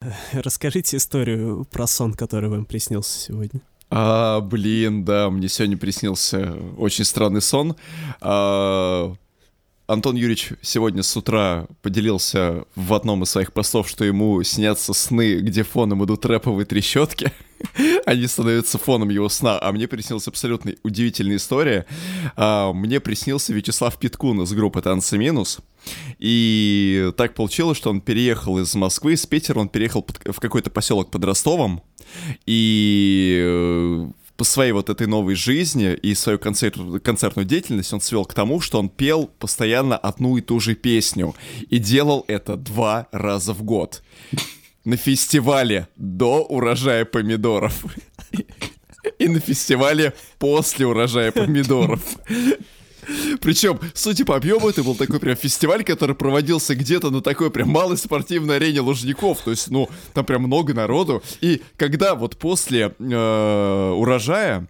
Расскажите историю про сон, который вам приснился сегодня. А, блин, да, мне сегодня приснился очень странный сон. А, Антон Юрьевич сегодня с утра поделился в одном из своих постов, что ему снятся сны, где фоном идут рэповые трещотки. Они становятся фоном его сна. А мне приснилась абсолютно удивительная история. А, мне приснился Вячеслав Питкун из группы «Танцы минус». И так получилось, что он переехал из Москвы, из Питера, он переехал в какой-то поселок под Ростовом. И э, по своей вот этой новой жизни и свою концерт, концертную деятельность он свел к тому, что он пел постоянно одну и ту же песню. И делал это два раза в год. На фестивале до урожая помидоров. И на фестивале после урожая помидоров. Причем, судя по объему, это был такой прям фестиваль, который проводился где-то на такой прям малой спортивной арене Лужников. То есть, ну, там прям много народу. И когда вот после э, урожая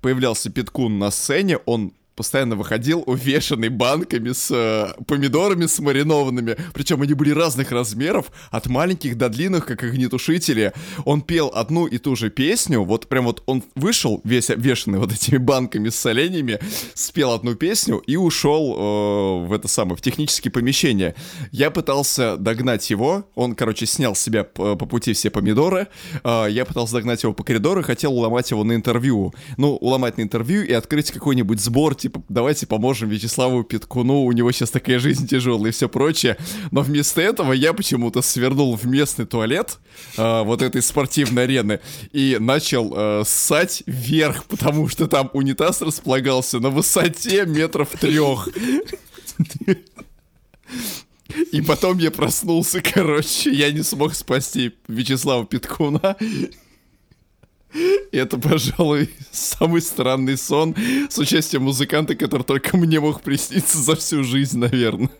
появлялся Питкун на сцене, он постоянно выходил увешанный банками с э, помидорами с маринованными. Причем они были разных размеров, от маленьких до длинных, как огнетушители. Он пел одну и ту же песню, вот прям вот он вышел весь обвешанный вот этими банками с соленьями, спел одну песню и ушел э, в это самое, в технические помещения. Я пытался догнать его, он, короче, снял с себя по, по пути все помидоры, э, я пытался догнать его по коридору хотел уломать его на интервью. Ну, уломать на интервью и открыть какой-нибудь сбор типа, давайте поможем Вячеславу Питкуну, у него сейчас такая жизнь тяжелая и все прочее. Но вместо этого я почему-то свернул в местный туалет э, вот этой спортивной арены и начал э, ссать вверх, потому что там унитаз располагался на высоте метров трех. И потом я проснулся, короче, я не смог спасти Вячеслава Питкуна. Это, пожалуй, самый странный сон с участием музыканта, который только мне мог присниться за всю жизнь, наверное.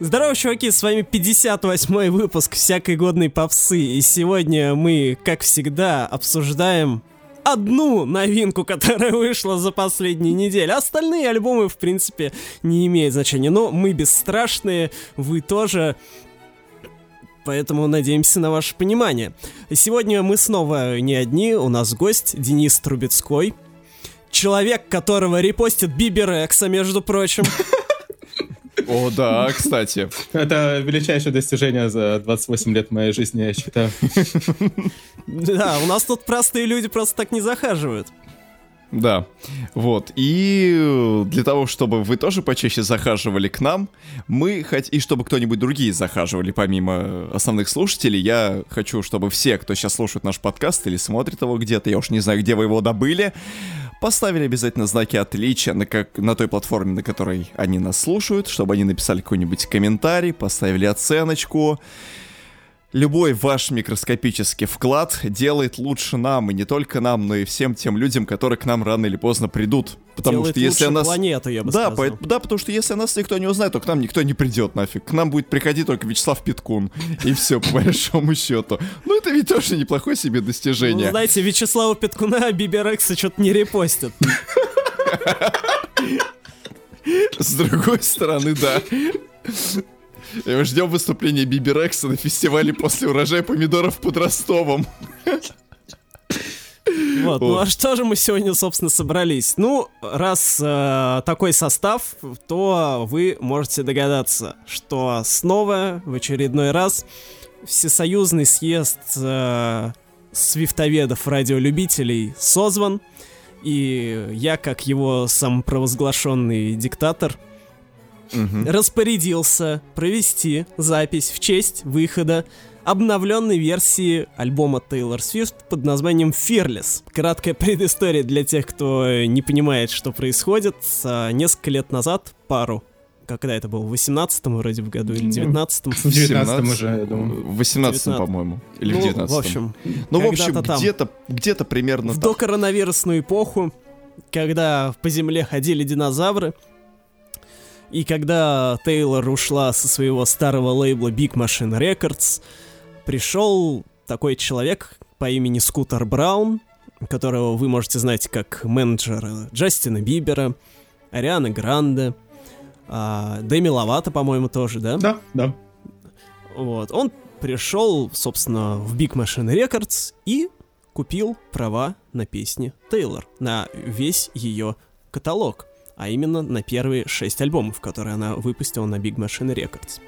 Здорово, чуваки, с вами 58-й выпуск всякой годной попсы, и сегодня мы, как всегда, обсуждаем одну новинку, которая вышла за последние недели. Остальные альбомы, в принципе, не имеют значения. Но мы бесстрашные, вы тоже поэтому надеемся на ваше понимание. Сегодня мы снова не одни, у нас гость Денис Трубецкой, человек, которого репостит Бибер Экса, между прочим. О, да, кстати. Это величайшее достижение за 28 лет моей жизни, я считаю. Да, у нас тут простые люди просто так не захаживают. Да, вот. И для того, чтобы вы тоже почаще захаживали к нам, мы хоть и чтобы кто-нибудь другие захаживали помимо основных слушателей, я хочу, чтобы все, кто сейчас слушает наш подкаст или смотрит его где-то, я уж не знаю, где вы его добыли, поставили обязательно знаки отличия на, как, на той платформе, на которой они нас слушают, чтобы они написали какой-нибудь комментарий, поставили оценочку, Любой ваш микроскопический вклад делает лучше нам, и не только нам, но и всем тем людям, которые к нам рано или поздно придут. Потому делает что если лучше нас... планету, я бы да, сказал. по... да, потому что если нас никто не узнает, то к нам никто не придет нафиг. К нам будет приходить только Вячеслав Питкун. И все, по большому счету. Ну, это ведь тоже неплохое себе достижение. Ну, знаете, Вячеслава Питкуна Биберекса что-то не репостят. С другой стороны, да. Мы ждем выступления Биберекса на фестивале после урожая помидоров под Ростовом. Вот, ну а что же мы сегодня, собственно, собрались? Ну, раз э, такой состав, то вы можете догадаться, что снова в очередной раз всесоюзный съезд э, свифтоведов радиолюбителей созван, и я, как его самопровозглашенный диктатор, Распорядился провести запись в честь выхода обновленной версии альбома Taylor Swift под названием Fearless. Краткая предыстория для тех, кто не понимает, что происходит. А, Несколько лет назад, пару, когда это было, в 18-м вроде в году или Ну, 19-м? В 19 уже, я думаю. В 18 19. по-моему. Или в Ну, 19 в общем, Ну, в общем, где-то, где-то примерно в так. докоронавирусную эпоху, когда по земле ходили динозавры, и когда Тейлор ушла со своего старого лейбла Big Machine Records, пришел такой человек по имени Скутер Браун, которого вы можете знать как менеджера Джастина Бибера, Арианы Гранде, а, Дэми Ловато, по-моему, тоже, да? Да, да. Вот. Он пришел, собственно, в Big Machine Records и купил права на песни Тейлор, на весь ее каталог, а именно на первые шесть альбомов, которые она выпустила на Big Machine Records.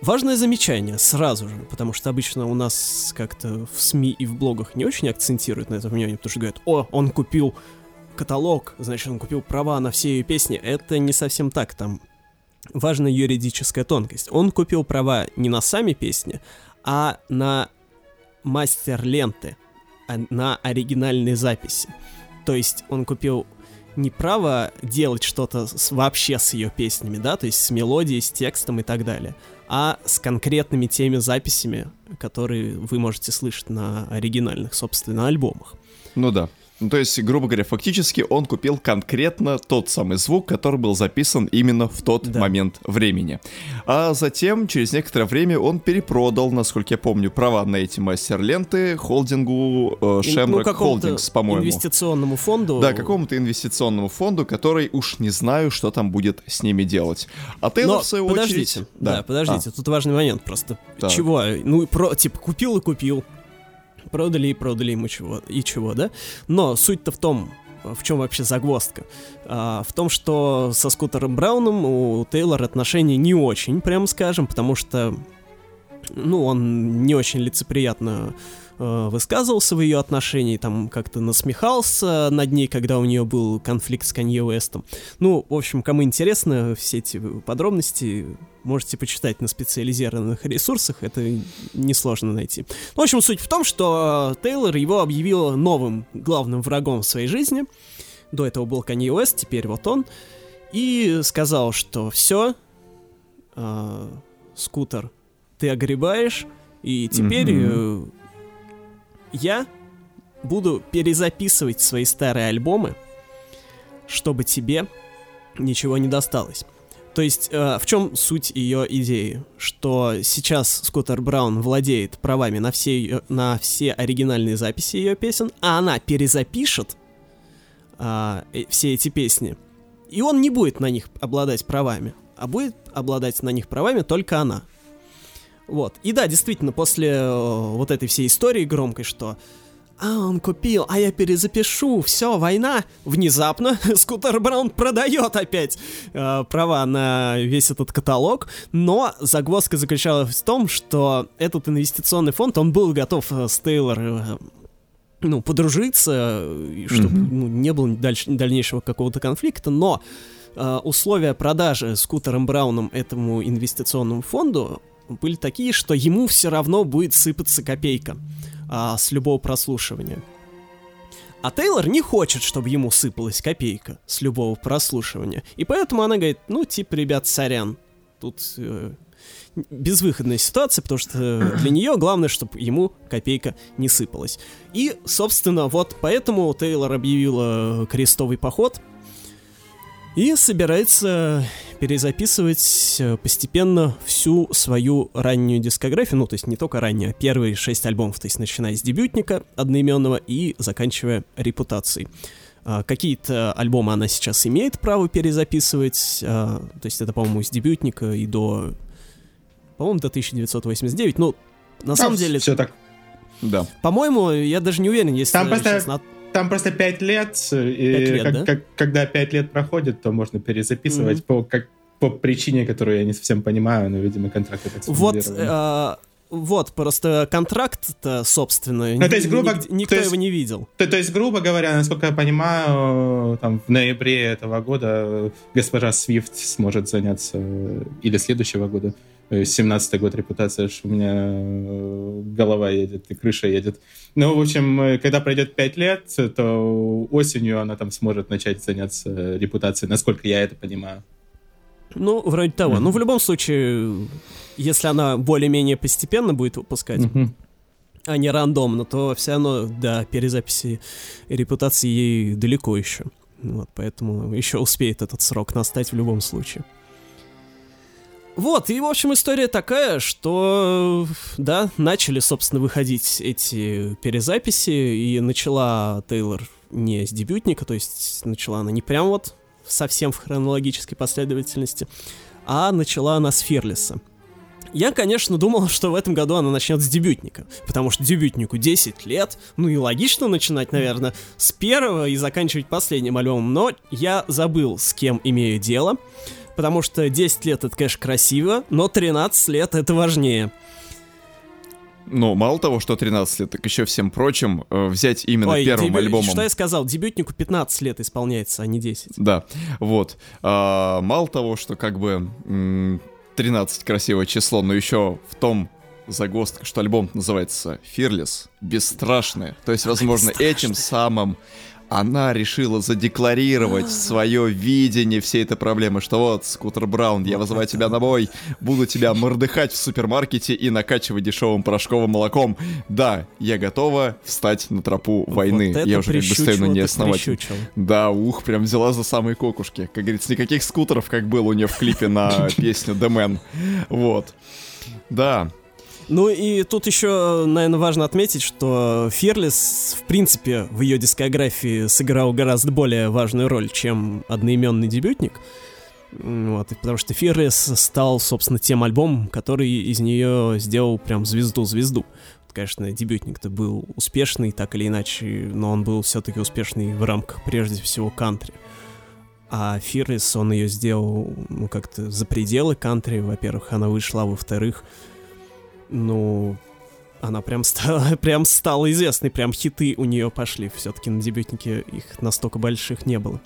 Важное замечание сразу же, потому что обычно у нас как-то в СМИ и в блогах не очень акцентируют на это внимание, потому что говорят, о, он купил каталог, значит, он купил права на все ее песни. Это не совсем так, там важная юридическая тонкость. Он купил права не на сами песни, а на мастер ленты, а на оригинальные записи. То есть он купил не право делать что-то вообще с ее песнями, да, то есть с мелодией, с текстом и так далее, а с конкретными теми записями, которые вы можете слышать на оригинальных, собственно, альбомах. Ну да. Ну, то есть, грубо говоря, фактически он купил конкретно тот самый звук, который был записан именно в тот да. момент времени. А затем, через некоторое время, он перепродал, насколько я помню, права на эти мастер-ленты холдингу э, Shamrock ну, Holdings, по-моему. инвестиционному фонду. Да, какому-то инвестиционному фонду, который уж не знаю, что там будет с ними делать. А Тейлор, Но, в свою подождите, очередь... Да, да подождите, а. тут важный момент просто. Так. Чего? Ну, про, типа, купил и купил продали и продали ему чего, и чего, да? Но суть-то в том, в чем вообще загвоздка? А, в том, что со Скутером Брауном у Тейлора отношения не очень, прямо скажем, потому что, ну, он не очень лицеприятно э, высказывался в ее отношении, там как-то насмехался над ней, когда у нее был конфликт с Канье Уэстом. Ну, в общем, кому интересно все эти подробности, можете почитать на специализированных ресурсах, это несложно найти. В общем, суть в том, что Тейлор его объявил новым главным врагом в своей жизни. До этого был Канье Уэст, теперь вот он. И сказал, что все, э, скутер, ты огребаешь, и теперь mm-hmm. Я буду перезаписывать свои старые альбомы, чтобы тебе ничего не досталось. То есть э, в чем суть ее идеи? Что сейчас Скоттер Браун владеет правами на все, ее, на все оригинальные записи ее песен, а она перезапишет э, все эти песни, и он не будет на них обладать правами, а будет обладать на них правами только она. Вот. И да, действительно, после э, вот этой всей истории громкой, что а, он купил, а я перезапишу, все, война. Внезапно Скутер Браун продает опять э, права на весь этот каталог, но загвоздка заключалась в том, что этот инвестиционный фонд, он был готов э, с Тейлор э, ну, подружиться, чтобы mm-hmm. ну, не было дальше, дальнейшего какого-то конфликта, но э, условия продажи Скутером Брауном этому инвестиционному фонду были такие, что ему все равно будет сыпаться копейка а, с любого прослушивания. А Тейлор не хочет, чтобы ему сыпалась копейка с любого прослушивания. И поэтому она говорит, ну, типа, ребят, сорян. Тут э, безвыходная ситуация, потому что для нее главное, чтобы ему копейка не сыпалась. И, собственно, вот поэтому Тейлор объявила крестовый поход и собирается перезаписывать э, постепенно всю свою раннюю дискографию, ну, то есть не только раннюю, а первые шесть альбомов, то есть начиная с дебютника одноименного и заканчивая репутацией. А, какие-то альбомы она сейчас имеет право перезаписывать, а, то есть это, по-моему, с дебютника и до, по-моему, до 1989, ну, на а, самом деле... Все так. Да. По-моему, я даже не уверен, если... Там просто... На там просто 5 лет, 5 и лет, как, да? как, когда 5 лет проходит, то можно перезаписывать mm-hmm. по, как, по причине, которую я не совсем понимаю, но, видимо, контракт так Вот, э, вот, просто контракт-то, собственно, ну, то есть, грубо, ник- никто есть, его не видел. То, то есть, грубо говоря, насколько я понимаю, там, в ноябре этого года госпожа Свифт сможет заняться, или следующего года, 17-й год репутация, что у меня э, голова едет и крыша едет. Ну, в общем, э, когда пройдет 5 лет, то осенью она там сможет начать заняться репутацией, насколько я это понимаю. Ну, вроде того. Mm-hmm. Ну, в любом случае, если она более-менее постепенно будет выпускать, mm-hmm. а не рандомно, то все равно до перезаписи репутации ей далеко еще. Вот, поэтому еще успеет этот срок настать в любом случае. Вот, и, в общем, история такая, что, да, начали, собственно, выходить эти перезаписи, и начала Тейлор не с дебютника, то есть начала она не прям вот совсем в хронологической последовательности, а начала она с Ферлиса. Я, конечно, думал, что в этом году она начнет с дебютника, потому что дебютнику 10 лет, ну и логично начинать, наверное, с первого и заканчивать последним альбомом, но я забыл, с кем имею дело, потому что 10 лет это, конечно, красиво, но 13 лет это важнее. Ну, мало того, что 13 лет, так еще всем прочим э, взять именно Ой, первым дебю- альбомом. Что я сказал? Дебютнику 15 лет исполняется, а не 10. Да, вот. А, мало того, что как бы м, 13 красивое число, но еще в том загвоздка, что альбом называется Fearless, бесстрашный. То есть, возможно, этим самым она решила задекларировать свое видение всей этой проблемы, что вот, Скутер Браун, я вызываю тебя на бой, буду тебя мордыхать в супермаркете и накачивать дешевым порошковым молоком. Да, я готова встать на тропу войны. Вот я уже как бы стою на прищучило, ней так основательно. прищучило. Да, ух, прям взяла за самые кокушки. Как говорится, никаких скутеров, как было у нее в клипе на песню The Man. Вот. Да, Ну и тут еще, наверное, важно отметить, что Fearless, в принципе, в ее дискографии сыграл гораздо более важную роль, чем одноименный дебютник. Вот, потому что Fearless стал, собственно, тем альбомом, который из нее сделал прям звезду-звезду. Конечно, дебютник-то был успешный, так или иначе, но он был все-таки успешный в рамках, прежде всего, кантри. А Fearless, он ее сделал, ну, как-то за пределы кантри, во-первых, она вышла, во-вторых, ну, она прям стала, прям стала известной, прям хиты у нее пошли. Все-таки на дебютнике их настолько больших не было.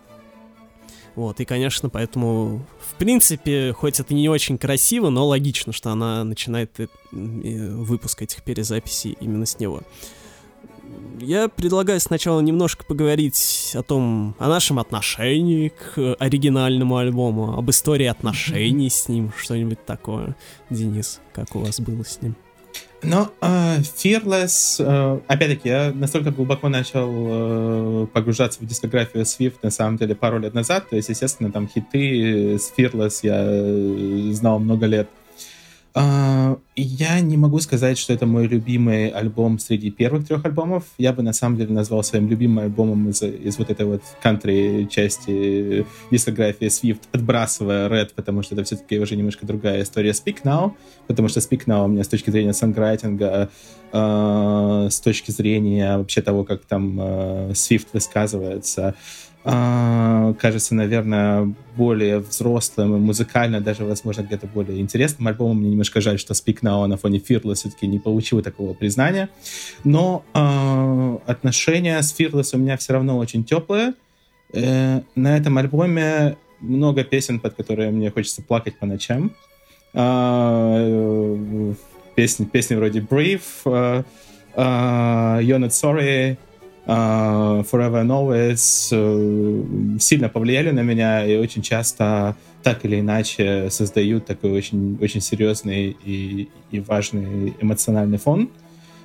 Вот, и, конечно, поэтому, в принципе, хоть это не очень красиво, но логично, что она начинает э, э, выпуск этих перезаписей именно с него. Я предлагаю сначала немножко поговорить о том, о нашем отношении к оригинальному альбому, об истории отношений с ним, что-нибудь такое. Денис, как у вас было с ним? Но э, Fearless, э, опять-таки, я настолько глубоко начал э, погружаться в дискографию Swift, на самом деле, пару лет назад. То есть, естественно, там хиты с Fearless я э, знал много лет. Я не могу сказать, что это мой любимый альбом среди первых трех альбомов. Я бы на самом деле назвал своим любимым альбомом из, из вот этой вот кантри части дискографии Swift, отбрасывая Red, потому что это все-таки уже немножко другая история Speak Now, потому что Speak Now у меня с точки зрения санграйтинга, э, с точки зрения вообще того, как там э, Swift высказывается, а, кажется, наверное, более взрослым и музыкально, даже, возможно, где-то более интересным альбомом. Мне немножко жаль, что Speak Now на фоне Fearless все-таки не получил такого признания. Но э, отношения с Fearless у меня все равно очень теплые. Э, на этом альбоме много песен, под которые мне хочется плакать по ночам. Э, песни, песни вроде Brave, э, You're Not Sorry, Forever and Always uh, сильно повлияли на меня и очень часто так или иначе создают такой очень, очень серьезный и, и важный эмоциональный фон.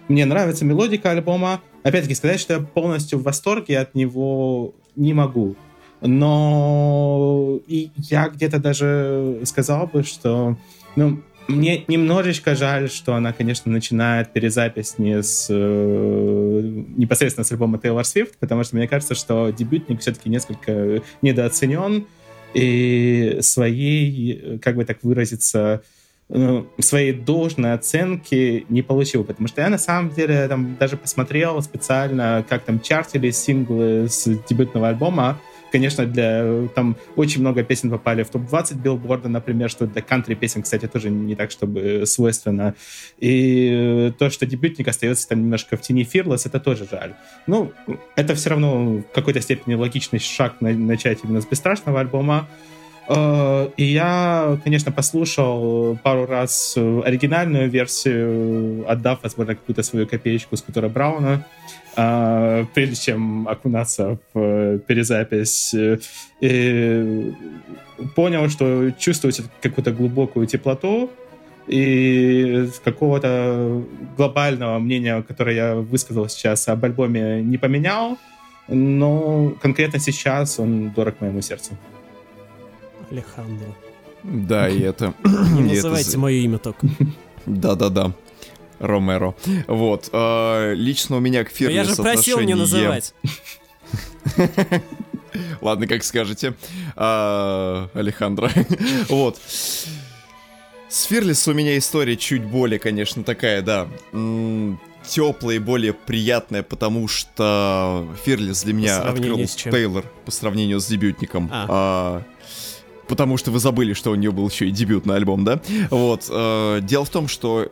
Мне нравится мелодика альбома. Опять-таки, сказать, что я полностью в восторге от него не могу. Но и я где-то даже сказал бы, что ну, мне немножечко жаль, что она, конечно, начинает перезапись не с э, непосредственно с альбома Taylor Swift, потому что мне кажется, что дебютник все-таки несколько недооценен и своей, как бы так выразиться, ну, своей должной оценки не получил, потому что я на самом деле там даже посмотрел специально, как там чартили синглы с дебютного альбома, Конечно, для там очень много песен попали в топ-20 билборда, например, что для кантри песен, кстати, тоже не так, чтобы свойственно. И то, что дебютник остается там немножко в тени Fearless, это тоже жаль. Ну, это все равно в какой-то степени логичный шаг на, начать именно с бесстрашного альбома. И я, конечно, послушал пару раз оригинальную версию, отдав, возможно, какую-то свою копеечку Скутера Брауна, прежде чем окунаться в перезапись. И понял, что чувствуете какую-то глубокую теплоту, и какого-то глобального мнения, которое я высказал сейчас об альбоме, не поменял, но конкретно сейчас он дорог моему сердцу. Алехандро. Да, и это... Не называйте мое имя только. Да-да-да. Ромеро. Вот. Э, лично у меня к Фирлис Я же просил не называть. Ладно, как скажете. А, Алехандро. вот. С Фирлис у меня история чуть более, конечно, такая, да, теплая и более приятная, потому что Фирлис для меня открыл Тейлор по сравнению с дебютником. А. А, потому что вы забыли, что у нее был еще и дебютный альбом, да? Вот. Э, дело в том, что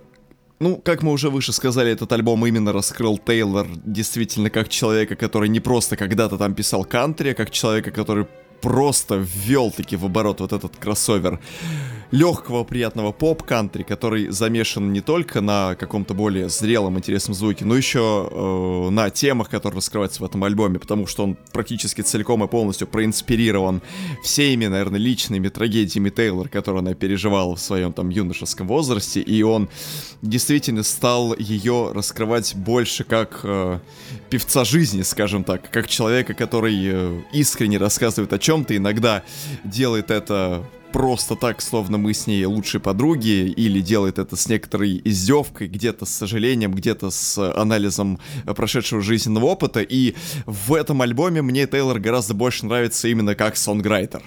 ну, как мы уже выше сказали, этот альбом именно раскрыл Тейлор действительно как человека, который не просто когда-то там писал кантри, а как человека, который просто ввел таки в оборот вот этот кроссовер легкого, приятного поп-кантри, который замешан не только на каком-то более зрелом, интересном звуке, но еще э, на темах, которые раскрываются в этом альбоме, потому что он практически целиком и полностью проинспирирован всеми, наверное, личными трагедиями Тейлор, которые она переживала в своем там юношеском возрасте, и он действительно стал ее раскрывать больше как э, певца жизни, скажем так, как человека, который э, искренне рассказывает о чем-то, иногда делает это просто так, словно мы с ней лучшие подруги, или делает это с некоторой издевкой, где-то с сожалением, где-то с анализом прошедшего жизненного опыта. И в этом альбоме мне Тейлор гораздо больше нравится именно как сонграйтер.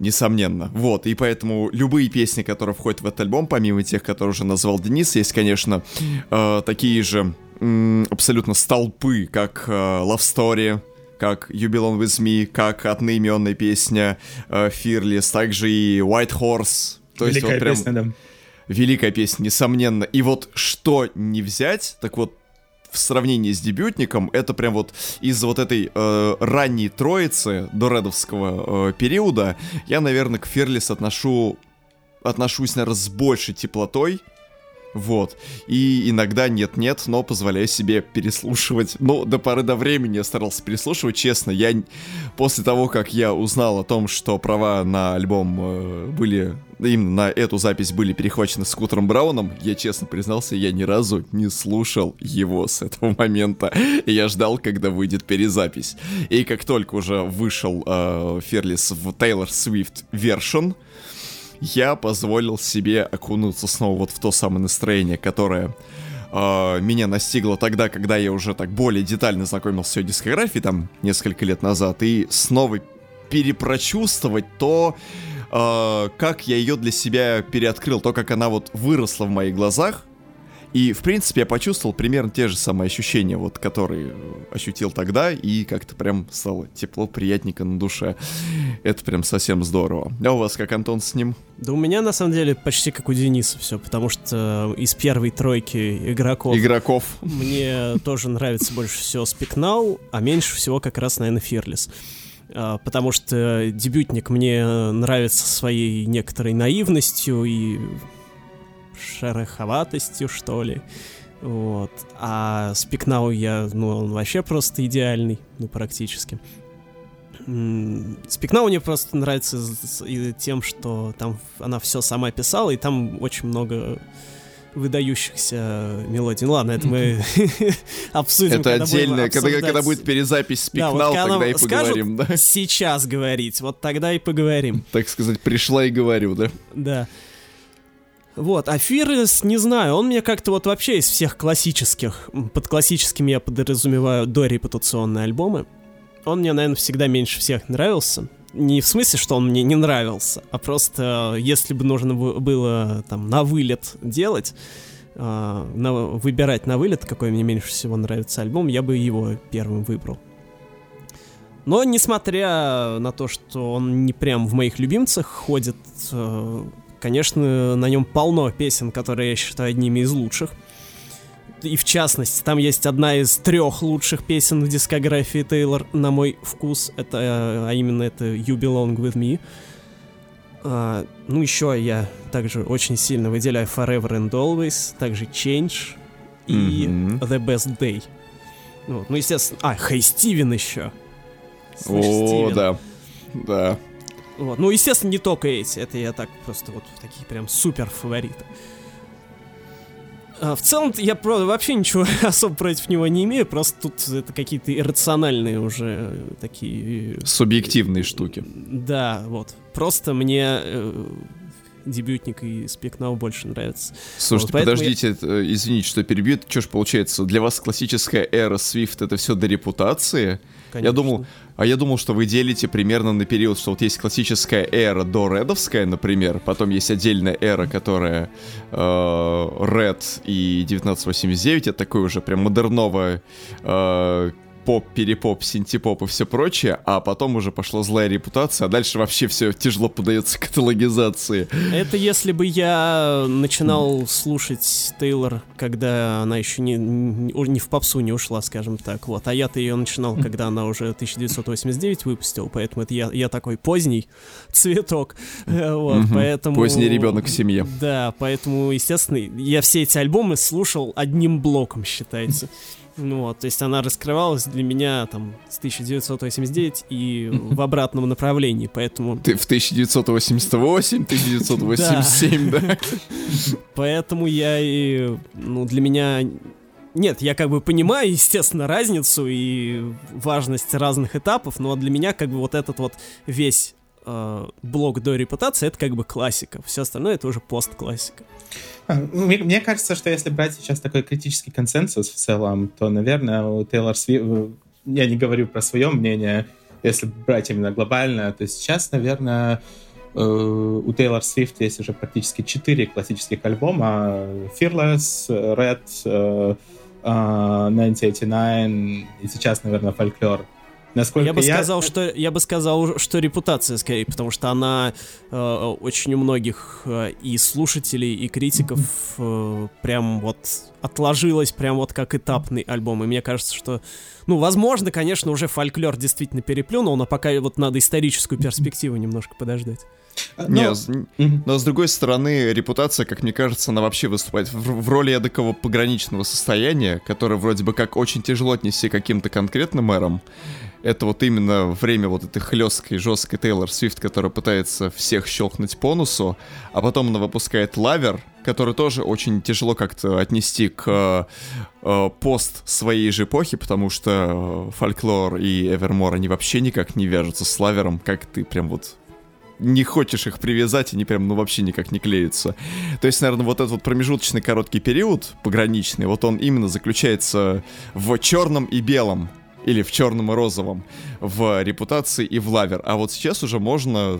Несомненно. Вот, и поэтому любые песни, которые входят в этот альбом, помимо тех, которые уже назвал Денис, есть, конечно, э, такие же абсолютно столпы, как э, Love Story, как You Belong With Me, как одноименная песня э, Fearless, также и White Horse. То Великая есть вот прям... песня, да. Великая песня, несомненно. И вот что не взять, так вот в сравнении с дебютником, это прям вот из вот этой э, ранней троицы до редовского э, периода, я, наверное, к Ферлис отношу отношусь, наверное, с большей теплотой, вот. И иногда нет-нет, но позволяю себе переслушивать. Ну, до поры до времени я старался переслушивать, честно. Я после того, как я узнал о том, что права на альбом э, были именно на эту запись были перехвачены Скутером Брауном, я честно признался, я ни разу не слушал его с этого момента. Я ждал, когда выйдет перезапись. И как только уже вышел э, Ферлис в Taylor Swift Version, я позволил себе окунуться снова вот в то самое настроение, которое э, меня настигло тогда, когда я уже так более детально знакомился с ее дискографией, там, несколько лет назад, и снова перепрочувствовать то, э, как я ее для себя переоткрыл, то, как она вот выросла в моих глазах, и, в принципе, я почувствовал примерно те же самые ощущения, вот, которые ощутил тогда, и как-то прям стало тепло, приятненько на душе. Это прям совсем здорово. А у вас как, Антон, с ним? Да у меня, на самом деле, почти как у Дениса все, потому что из первой тройки игроков... Игроков. Мне тоже нравится больше всего Спикнау, а меньше всего как раз, наверное, Фирлис а, потому что дебютник мне нравится своей некоторой наивностью и шероховатостью, что ли. Вот. А Спикнау я, ну, он вообще просто идеальный, ну, практически. Спикнау мне просто нравится тем, что там она все сама писала, и там очень много выдающихся мелодий. Ну ладно, это мы обсудим. Это отдельно, когда, когда будет перезапись вот тогда и поговорим, да? Сейчас говорить, вот тогда и поговорим. Так сказать, пришла и говорю, да? Да. Вот, а Фирлес, не знаю, он мне как-то вот вообще из всех классических, под классическими я подразумеваю дорепутационные альбомы, он мне, наверное, всегда меньше всех нравился. Не в смысле, что он мне не нравился, а просто если бы нужно было там на вылет делать, э, на, выбирать на вылет, какой мне меньше всего нравится альбом, я бы его первым выбрал. Но несмотря на то, что он не прям в моих любимцах ходит, э, Конечно, на нем полно песен, которые я считаю одними из лучших. И в частности, там есть одна из трех лучших песен в дискографии Тейлор, на мой вкус. Это, а именно это You Belong With Me. А, ну, еще я также очень сильно выделяю Forever and Always, также Change и mm-hmm. The Best Day. Вот. Ну, естественно... А, Хей Стивен еще. Слышь, О, Стивен. да. Да. Вот. Ну, естественно, не только эти. Это я так просто вот такие прям супер фавориты. А в целом я правда, вообще ничего особо против него не имею, просто тут это какие-то иррациональные уже э, такие... Субъективные штуки. Да, вот. Просто мне э, дебютник и Now больше нравится. Слушайте, вот, подождите, я... Э, извините, что перебью. Что ж получается, для вас классическая эра Swift это все до репутации? Конечно. Я думал, а я думал, что вы делите примерно на период, что вот есть классическая эра до редовская, например, потом есть отдельная эра, которая э, Red и 1989, это такой уже прям модерновая э, поп, перепоп, синтепоп и все прочее, а потом уже пошла злая репутация, а дальше вообще все тяжело подается каталогизации. Это если бы я начинал слушать Тейлор, когда она еще не, не в попсу не ушла, скажем так, вот, а я-то ее начинал, когда она уже 1989 выпустила, поэтому это я, я такой поздний цветок, вот, поэтому... Поздний ребенок в семье. Да, поэтому, естественно, я все эти альбомы слушал одним блоком, считается. Ну вот, то есть она раскрывалась для меня там с 1989 и в обратном направлении, поэтому... Ты в 1988, 1987, да? Поэтому я и... Ну, для меня... Нет, я как бы понимаю, естественно, разницу и важность разных этапов, но для меня как бы вот этот вот весь э, блок до репутации это как бы классика. Все остальное это уже постклассика. А, ну, мне, мне кажется, что если брать сейчас такой критический консенсус в целом, то, наверное, у Тейлор Свифт... Я не говорю про свое мнение, если брать именно глобально, то сейчас, наверное, э, у Тейлор Свифт есть уже практически четыре классических альбома. Fearless, Red, 1989 и сейчас, наверное, Folklore. Насколько я бы я... сказал, что я бы сказал, что репутация скорее, потому что она э, очень у многих э, и слушателей, и критиков э, прям вот отложилась прям вот как этапный альбом. И мне кажется, что, ну, возможно, конечно, уже фольклор действительно переплюнул, но пока вот надо историческую перспективу немножко подождать. Но... Не, но с другой стороны, репутация, как мне кажется, она вообще выступает в, в роли такого пограничного состояния, которое вроде бы как очень тяжело отнести к каким-то конкретным эрам это вот именно время вот этой хлесткой, жесткой Тейлор Свифт, которая пытается всех щелкнуть по носу, а потом она выпускает Lover, который тоже очень тяжело как-то отнести к э, post своей же эпохи, потому что фольклор и Evermore, они вообще никак не вяжутся с Lover'ом, как ты прям вот не хочешь их привязать, они прям, ну, вообще никак не клеятся. То есть, наверное, вот этот вот промежуточный короткий период, пограничный, вот он именно заключается в черном и белом или в черном и розовом в репутации и в лавер. А вот сейчас уже можно,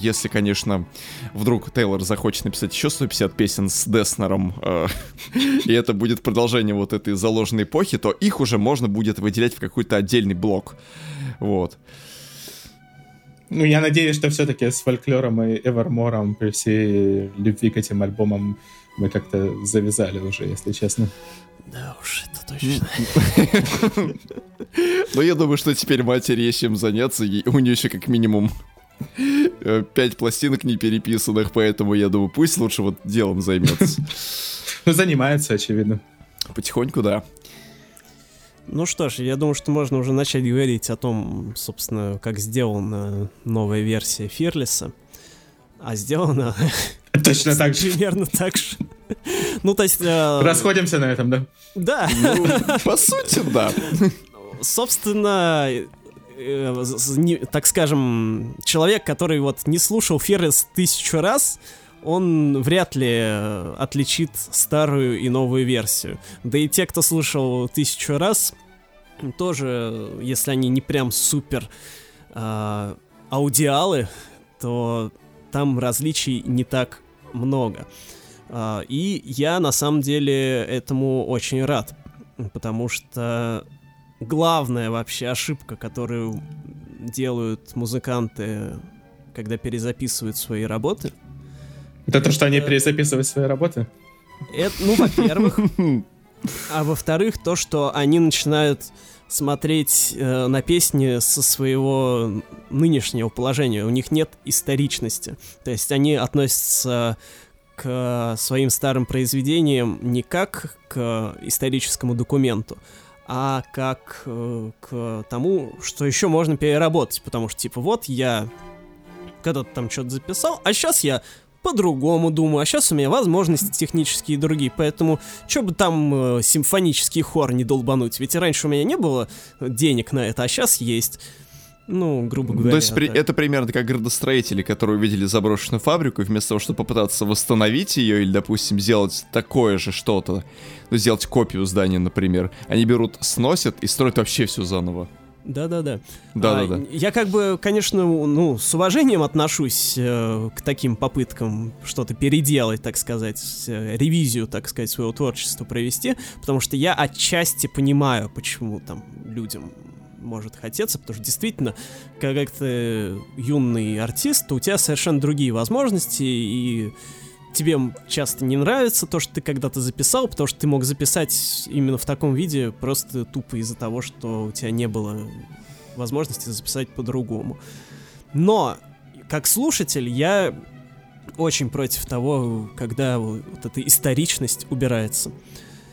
если, конечно, вдруг Тейлор захочет написать еще 150 песен с Деснером, э, и это будет продолжение вот этой заложенной эпохи, то их уже можно будет выделять в какой-то отдельный блок. Вот. Ну, я надеюсь, что все-таки с фольклором и Эвермором при всей любви к этим альбомам мы как-то завязали уже, если честно. Да уж, это точно. Но я думаю, что теперь матери есть чем заняться, и у нее еще как минимум э, пять пластинок не переписанных, поэтому я думаю, пусть лучше вот делом займется. Ну, занимается, очевидно. Потихоньку, да. Ну что ж, я думаю, что можно уже начать говорить о том, собственно, как сделана новая версия Фирлиса. А сделана... Точно так же. Примерно так же. Ну, то есть... Э... Расходимся на этом, да? Да. Ну, по сути, да. Собственно, э, так скажем, человек, который вот не слушал Феррис тысячу раз, он вряд ли э, отличит старую и новую версию. Да и те, кто слушал тысячу раз, тоже, если они не прям супер э, аудиалы, то там различий не так много. А, и я на самом деле этому очень рад, потому что главная вообще ошибка, которую делают музыканты, когда перезаписывают свои работы. Это, то, что они перезаписывают свои работы? Это, ну, во-первых. А во-вторых, то, что они начинают смотреть э, на песни со своего нынешнего положения. У них нет историчности. То есть они относятся к своим старым произведениям не как к историческому документу, а как э, к тому, что еще можно переработать, потому что, типа, вот я когда-то там что-то записал, а сейчас я по-другому думаю, а сейчас у меня возможности технические другие, поэтому что бы там э, симфонический хор не долбануть, ведь раньше у меня не было денег на это, а сейчас есть. Ну, грубо говоря. То есть при, это примерно как градостроители, которые увидели заброшенную фабрику, и вместо того, чтобы попытаться восстановить ее или, допустим, сделать такое же что-то, ну, сделать копию здания, например, они берут, сносят и строят вообще все заново. Да-да-да. Да-да-да. А, я как бы, конечно, ну, с уважением отношусь э, к таким попыткам что-то переделать, так сказать, э, ревизию, так сказать, своего творчества провести, потому что я отчасти понимаю, почему там людям может хотеться, потому что действительно, когда ты юный артист, то у тебя совершенно другие возможности, и тебе часто не нравится то, что ты когда-то записал, потому что ты мог записать именно в таком виде просто тупо из-за того, что у тебя не было возможности записать по-другому. Но, как слушатель, я очень против того, когда вот эта историчность убирается.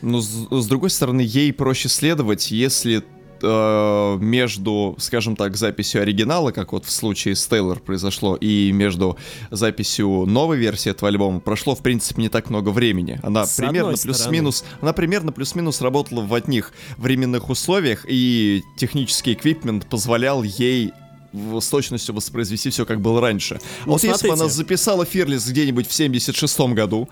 Но с, с другой стороны, ей проще следовать, если э, между, скажем так, записью оригинала, как вот в случае с Тейлор произошло, и между записью новой версии этого альбома прошло, в принципе, не так много времени. Она С примерно плюс-минус, она примерно плюс-минус работала в одних временных условиях, и технический эквипмент позволял ей с точностью воспроизвести все, как было раньше. Ну, вот если бы она смотрите. записала Фирлис где-нибудь в 76 году,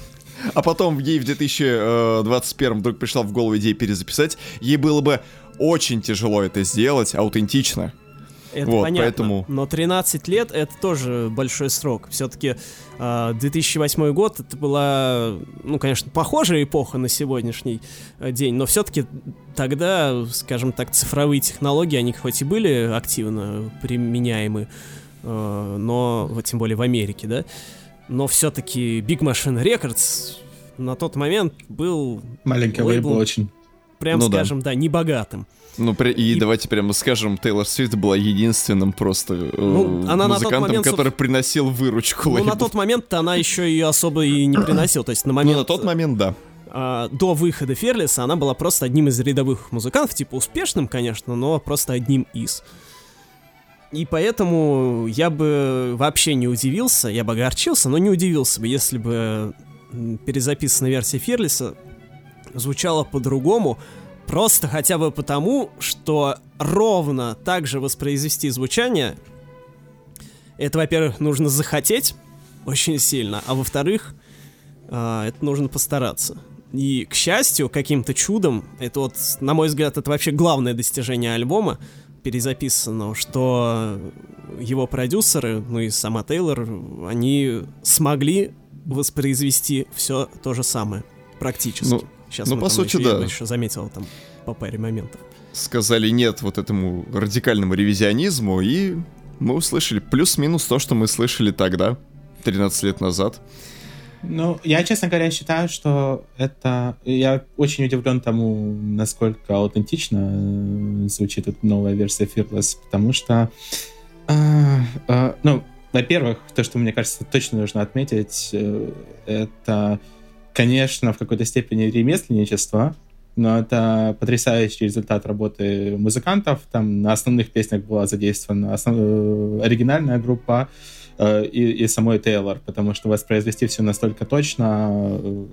а потом ей в 2021 вдруг пришла в голову идея перезаписать, ей было бы очень тяжело это сделать аутентично. Это Вот, понятно. поэтому- Но 13 лет это тоже большой срок. Все-таки 2008 год это была, ну, конечно, похожая эпоха на сегодняшний э, день, но все-таки тогда, скажем так, цифровые технологии, они хоть и были активно применяемы, э, но вот тем более в Америке, да, но все-таки Big Machine Records на тот момент был, Маленький лейбл Лейбл. очень. Прям Ну да. скажем, да, небогатым. Ну, при- и, И- давайте прямо скажем, Тейлор Свифт была единственным просто э, Ну, она музыкантом, момент, который приносил выручку Ну, на тот момент она еще ее особо и не приносила. То есть на Ну, момент, на тот момент, да. а, до выхода Ферлиса она была просто одним из рядовых музыкантов, типа успешным, конечно, но просто одним из. И поэтому я бы вообще не удивился, я бы огорчился, но не удивился бы, если бы перезаписанная версия Ферлиса звучала по-другому, просто хотя бы потому, что ровно так же воспроизвести звучание, это, во-первых, нужно захотеть очень сильно, а во-вторых, а, это нужно постараться. И, к счастью, каким-то чудом, это вот, на мой взгляд, это вообще главное достижение альбома, перезаписанного, что его продюсеры, ну и сама Тейлор, они смогли воспроизвести все то же самое, практически. Ну, Сейчас ну, мы по там сути, еще, я да. бы еще заметил там по паре моментов. Сказали нет вот этому радикальному ревизионизму, и мы услышали плюс-минус то, что мы слышали тогда, 13 лет назад. Ну, я, честно говоря, считаю, что это... Я очень удивлен тому, насколько аутентично э, звучит эта новая версия Fearless, потому что... а, а, ну, во-первых, то, что, мне кажется, точно нужно отметить, э, это, конечно, в какой-то степени ремесленничество, но это потрясающий результат работы музыкантов. Там на основных песнях была задействована основ- э, оригинальная группа, э, и, и самой Тейлор, потому что воспроизвести все настолько точно э,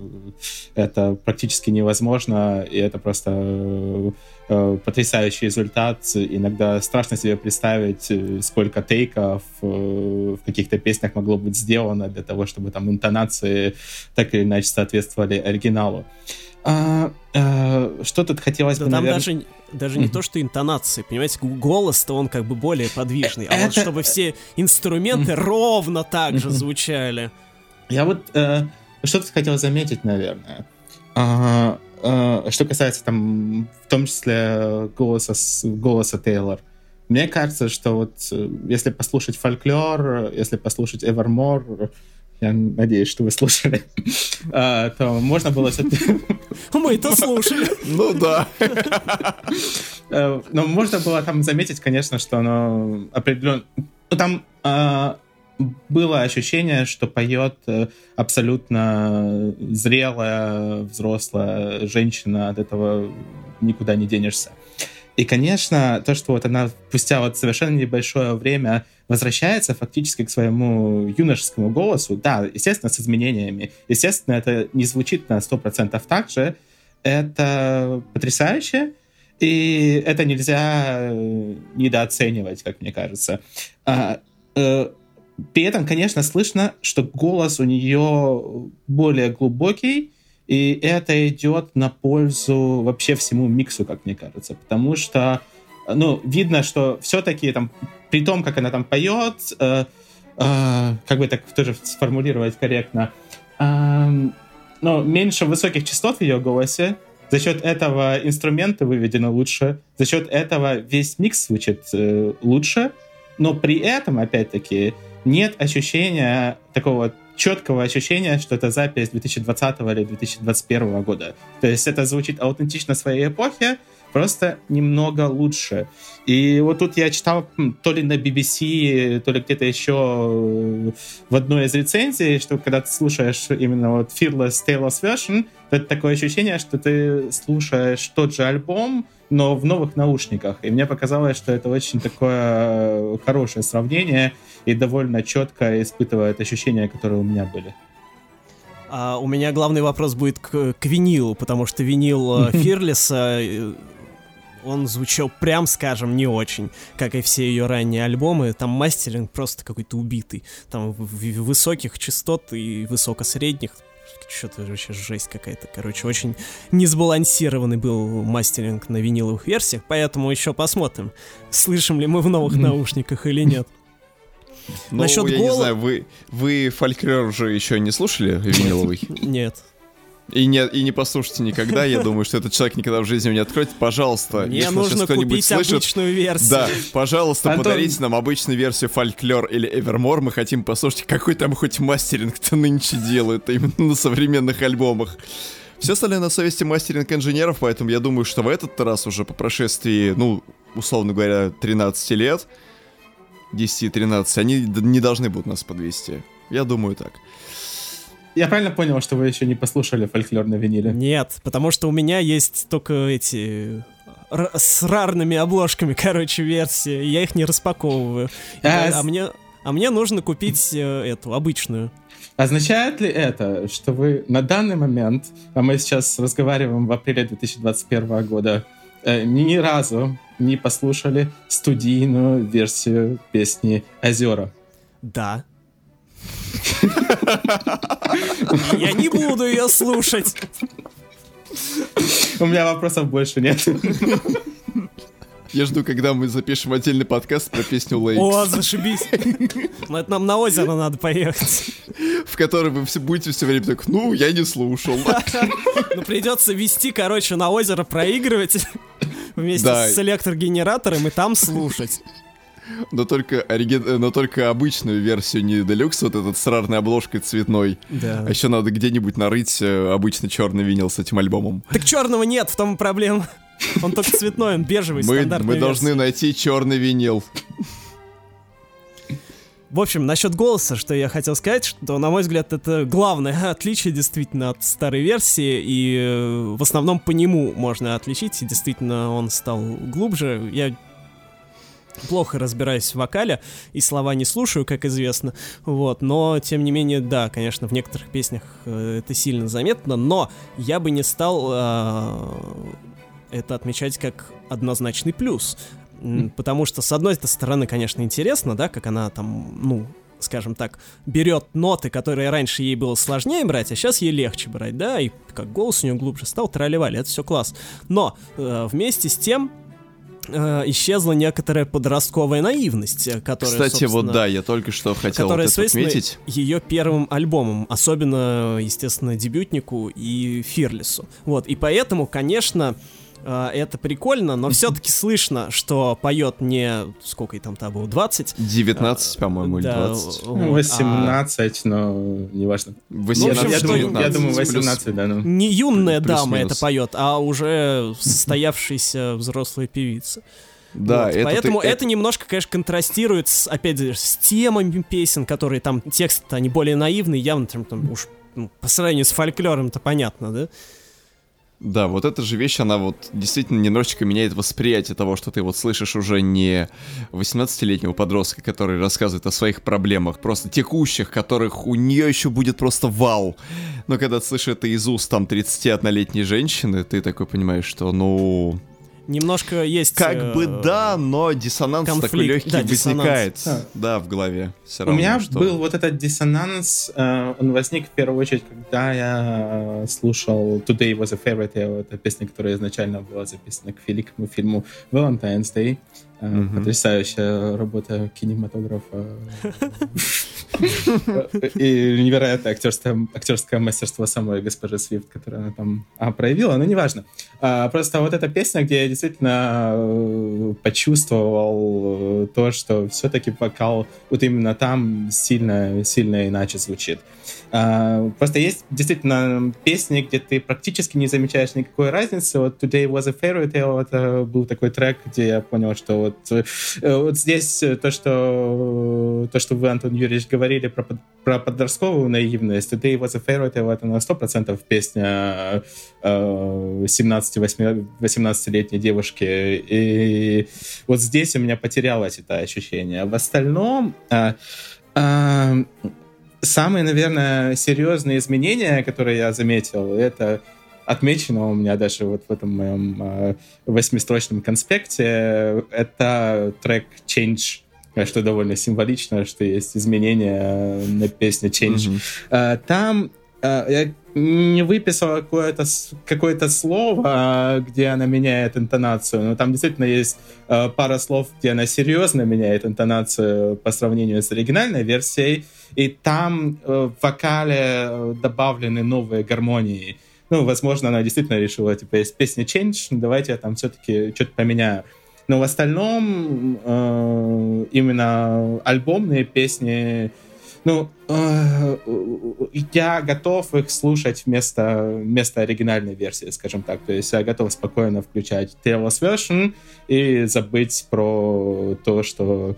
это практически невозможно, и это просто э, потрясающий результат. Иногда страшно себе представить, сколько тейков в каких-то песнях могло быть сделано для того, чтобы там интонации так или иначе соответствовали оригиналу. А, а, что тут хотелось Да бы, там наверное... даже, даже не то, что интонации, понимаете, голос-то он как бы более подвижный, а вот чтобы все инструменты ровно так же звучали. Я вот э, что-то хотел заметить, наверное. А, а, что касается там, в том числе голоса, голоса Тейлор. Мне кажется, что вот э, если послушать фольклор, если послушать Evermore, я надеюсь, что вы слушали, а, то можно было все-таки Мы это слушали. Ну да. Э, Но можно было там заметить, конечно, что оно определенно... Ну, там а, было ощущение, что поет э, абсолютно зрелая, взрослая женщина, от этого никуда не денешься. И, конечно, то, что вот она спустя вот совершенно небольшое время возвращается фактически к своему юношескому голосу, да, естественно, с изменениями. Естественно, это не звучит на 100% так же. Это потрясающе. И это нельзя э, недооценивать, как мне кажется. А, э, при этом, конечно, слышно, что голос у нее более глубокий, и это идет на пользу вообще всему миксу, как мне кажется. Потому что, ну, видно, что все-таки там, при том, как она там поет, э, э, как бы так тоже сформулировать корректно, э, но меньше высоких частот в ее голосе, за счет этого инструменты выведены лучше, за счет этого весь микс звучит э, лучше, но при этом, опять-таки, нет ощущения такого четкого ощущения, что это запись 2020 или 2021 года. То есть это звучит аутентично своей эпохи, просто немного лучше. И вот тут я читал то ли на BBC, то ли где-то еще э, в одной из рецензий, что когда ты слушаешь именно вот Fearless Taylor's Version, то это такое ощущение, что ты слушаешь тот же альбом, но в новых наушниках. И мне показалось, что это очень такое хорошее сравнение и довольно четко испытывает ощущения, которые у меня были. А у меня главный вопрос будет к, к винилу, потому что винил Фирлиса э, он звучал, прям скажем, не очень, как и все ее ранние альбомы. Там мастеринг просто какой-то убитый. Там высоких частот и высокосредних что-то вообще жесть какая-то. Короче, очень несбалансированный был мастеринг на виниловых версиях, поэтому еще посмотрим, слышим ли мы в новых наушниках или нет. Ну, Насчет я гол... не знаю, вы, вы фольклор уже еще не слушали виниловый? Нет. И не, и не послушайте никогда, я думаю, что этот человек никогда в жизни не откроет. Пожалуйста, Мне если нужно купить слышит, обычную версию. Да, пожалуйста, Антон... подарите нам обычную версию Фольклор или Evermore. Мы хотим послушать, какой там хоть мастеринг-то нынче делают именно на современных альбомах. Все остальное на совести мастеринг инженеров, поэтому я думаю, что в этот раз уже по прошествии, ну, условно говоря, 13 лет, 10-13, они не должны будут нас подвести. Я думаю так. Я правильно понял, что вы еще не послушали фольклор на виниле? Нет, потому что у меня есть только эти с рарными обложками, короче, версии. Я их не распаковываю. А, а, мне, а мне нужно купить э, эту обычную. Означает ли это, что вы на данный момент, а мы сейчас разговариваем в апреле 2021 года, э, ни разу не послушали студийную версию песни «Озера»? Да. Я не буду ее слушать. У меня вопросов больше нет. Я жду, когда мы запишем отдельный подкаст про песню Лейкс. О, зашибись. Ну, это нам на озеро надо поехать. В который вы все будете все время так, ну, я не слушал. Ну, придется вести, короче, на озеро проигрывать вместе с электрогенератором и там слушать. Но только, ориги... но только обычную версию, не делюкс, вот этот с рарной обложкой цветной. Да. А еще надо где-нибудь нарыть э, обычный черный винил с этим альбомом. Так черного нет, в том и проблема. Он только цветной, он бежевый, мы, Мы должны найти черный винил. В общем, насчет голоса, что я хотел сказать, что, на мой взгляд, это главное отличие действительно от старой версии, и э, в основном по нему можно отличить, и действительно он стал глубже. Я плохо разбираюсь в вокале и слова не слушаю, как известно, вот, но, тем не менее, да, конечно, в некоторых песнях э, это сильно заметно, но я бы не стал э, это отмечать как однозначный плюс, потому что, с одной стороны, конечно, интересно, да, как она там, ну, скажем так, берет ноты, которые раньше ей было сложнее брать, а сейчас ей легче брать, да, и как голос у нее глубже стал, тролливали, это все класс. Но э, вместе с тем э, исчезла некоторая подростковая наивность, э, которая, Кстати, вот да, я только что хотел которая вот это отметить. ее первым альбомом, особенно, естественно, дебютнику и Фирлису. Вот, и поэтому, конечно, э, это прикольно, но все-таки слышно, что поет не... Сколько ей там-то было? 20? 19, а, по-моему, или да, 20. 18, а... но неважно. 18, ну, я, думаю, я думаю, 18, плюс, да. Ну. Не юная дама это поет, а уже состоявшаяся взрослая певица. Да, вот, это поэтому ты, это... это немножко, конечно, контрастирует, с, опять же, с темами песен, которые там тексты они более наивные, явно там, там уж ну, по сравнению с фольклором-то понятно, да? Да, вот эта же вещь, она вот действительно немножечко меняет восприятие того, что ты вот слышишь уже не 18-летнего подростка, который рассказывает о своих проблемах, просто текущих, которых у нее еще будет просто вау. Но когда ты слышишь это из уст там 31-летней женщины, ты такой понимаешь, что ну... Немножко есть... Как э, бы да, но диссонанс такой конфликт. легкий Да, диссонанс. возникает. Да. Да, в голове. Все У равно, меня что- был вот этот диссонанс, э, он возник в первую очередь, когда я э, слушал Today Was a Favorite Tale, это песня, которая изначально была записана к великому фильму Valentine's Day. Мгм. Потрясающая работа кинематографа. И невероятное актерское, актерское мастерство самой госпожи Свифт, которое она там а, проявила, но неважно. А, Просто вот эта песня, где я действительно э, почувствовал э, то, что все-таки вокал вот именно там сильно, сильно иначе звучит. Просто есть действительно песни, где ты практически не замечаешь никакой разницы. Вот Today Was a Fairy Tale это был такой трек, где я понял, что вот, э, вот здесь э, то, что то, что вы, Антон Юрьевич, говорили про, про подростковую наивность, Today Was a Fairy Tale это на 100% песня э, 17-18-летней девушки. И вот здесь у меня потерялось это ощущение. В остальном... Самые, наверное, серьезные изменения, которые я заметил, это отмечено у меня даже вот в этом моем э, восьмистрочном конспекте, это трек Change, что довольно символично, что есть изменения на песне Change. Э, Там я не выписал какое-то какое-то слово, э, где она меняет интонацию, но там действительно есть э, пара слов, где она серьезно меняет интонацию по сравнению с оригинальной версией, и там э, в вокале э, добавлены новые гармонии. Ну, возможно, она действительно решила, типа, есть песня Change, давайте я там все-таки что-то поменяю. Но в остальном э, именно альбомные песни, ну, э, я готов их слушать вместо, вместо оригинальной версии, скажем так. То есть я готов спокойно включать Taylor's version и забыть про то, что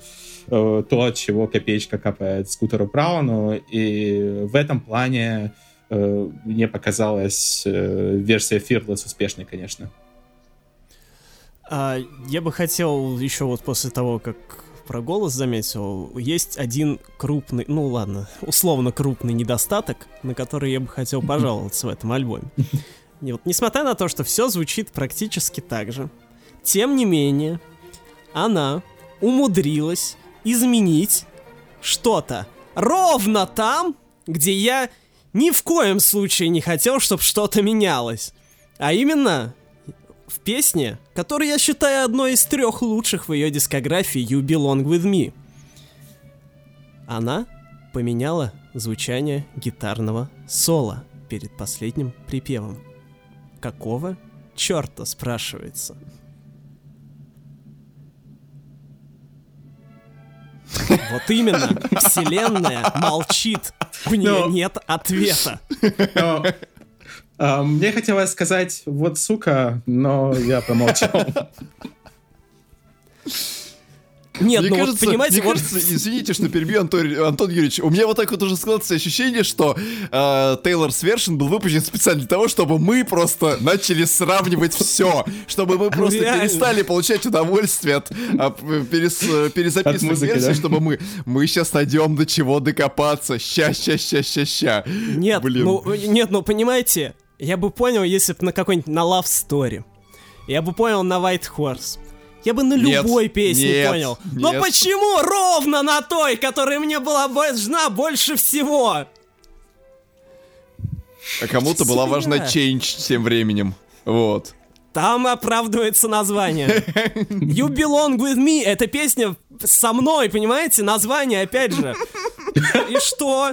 э, то, от чего копеечка капает скутеру Брауну. И в этом плане э, мне показалась э, версия Fearless успешной, конечно. А, я бы хотел еще вот после того, как про голос заметил, есть один крупный, ну ладно, условно крупный недостаток, на который я бы хотел пожаловаться в этом альбоме. И вот, несмотря на то, что все звучит практически так же, тем не менее, она умудрилась изменить что-то ровно там, где я ни в коем случае не хотел, чтобы что-то менялось. А именно в песне, которую я считаю одной из трех лучших в ее дискографии You Belong With Me. Она поменяла звучание гитарного соло перед последним припевом. Какого черта, спрашивается? Вот именно, вселенная молчит, у нее Но- нет ответа. Но, Мне хотелось сказать «вот сука», но я промолчал. Нет, Мне ну вот кажется, понимаете, мне вот кажется, извините, что перебью, Антон, Антон Юрьевич, у меня вот так вот уже складывается ощущение, что э, Тейлор Свершин был выпущен специально для того, чтобы мы просто начали сравнивать все, чтобы мы просто реально. перестали получать удовольствие от а, перес, э, перезаписанных музыки, версий, да? чтобы мы, мы сейчас найдем до чего докопаться. Ща, ща, ща, ща, ща. Нет, Блин. ну, нет, ну, понимаете, я бы понял, если бы на какой-нибудь на Love Story. Я бы понял на White Horse. Я бы на Нет, любой песне нет, понял. Но нет. почему ровно на той, которая мне была важна больше всего? А кому-то была важна Change тем временем. Вот. Там оправдывается название. You Belong With Me. Эта песня со мной, понимаете? Название, опять же. И что?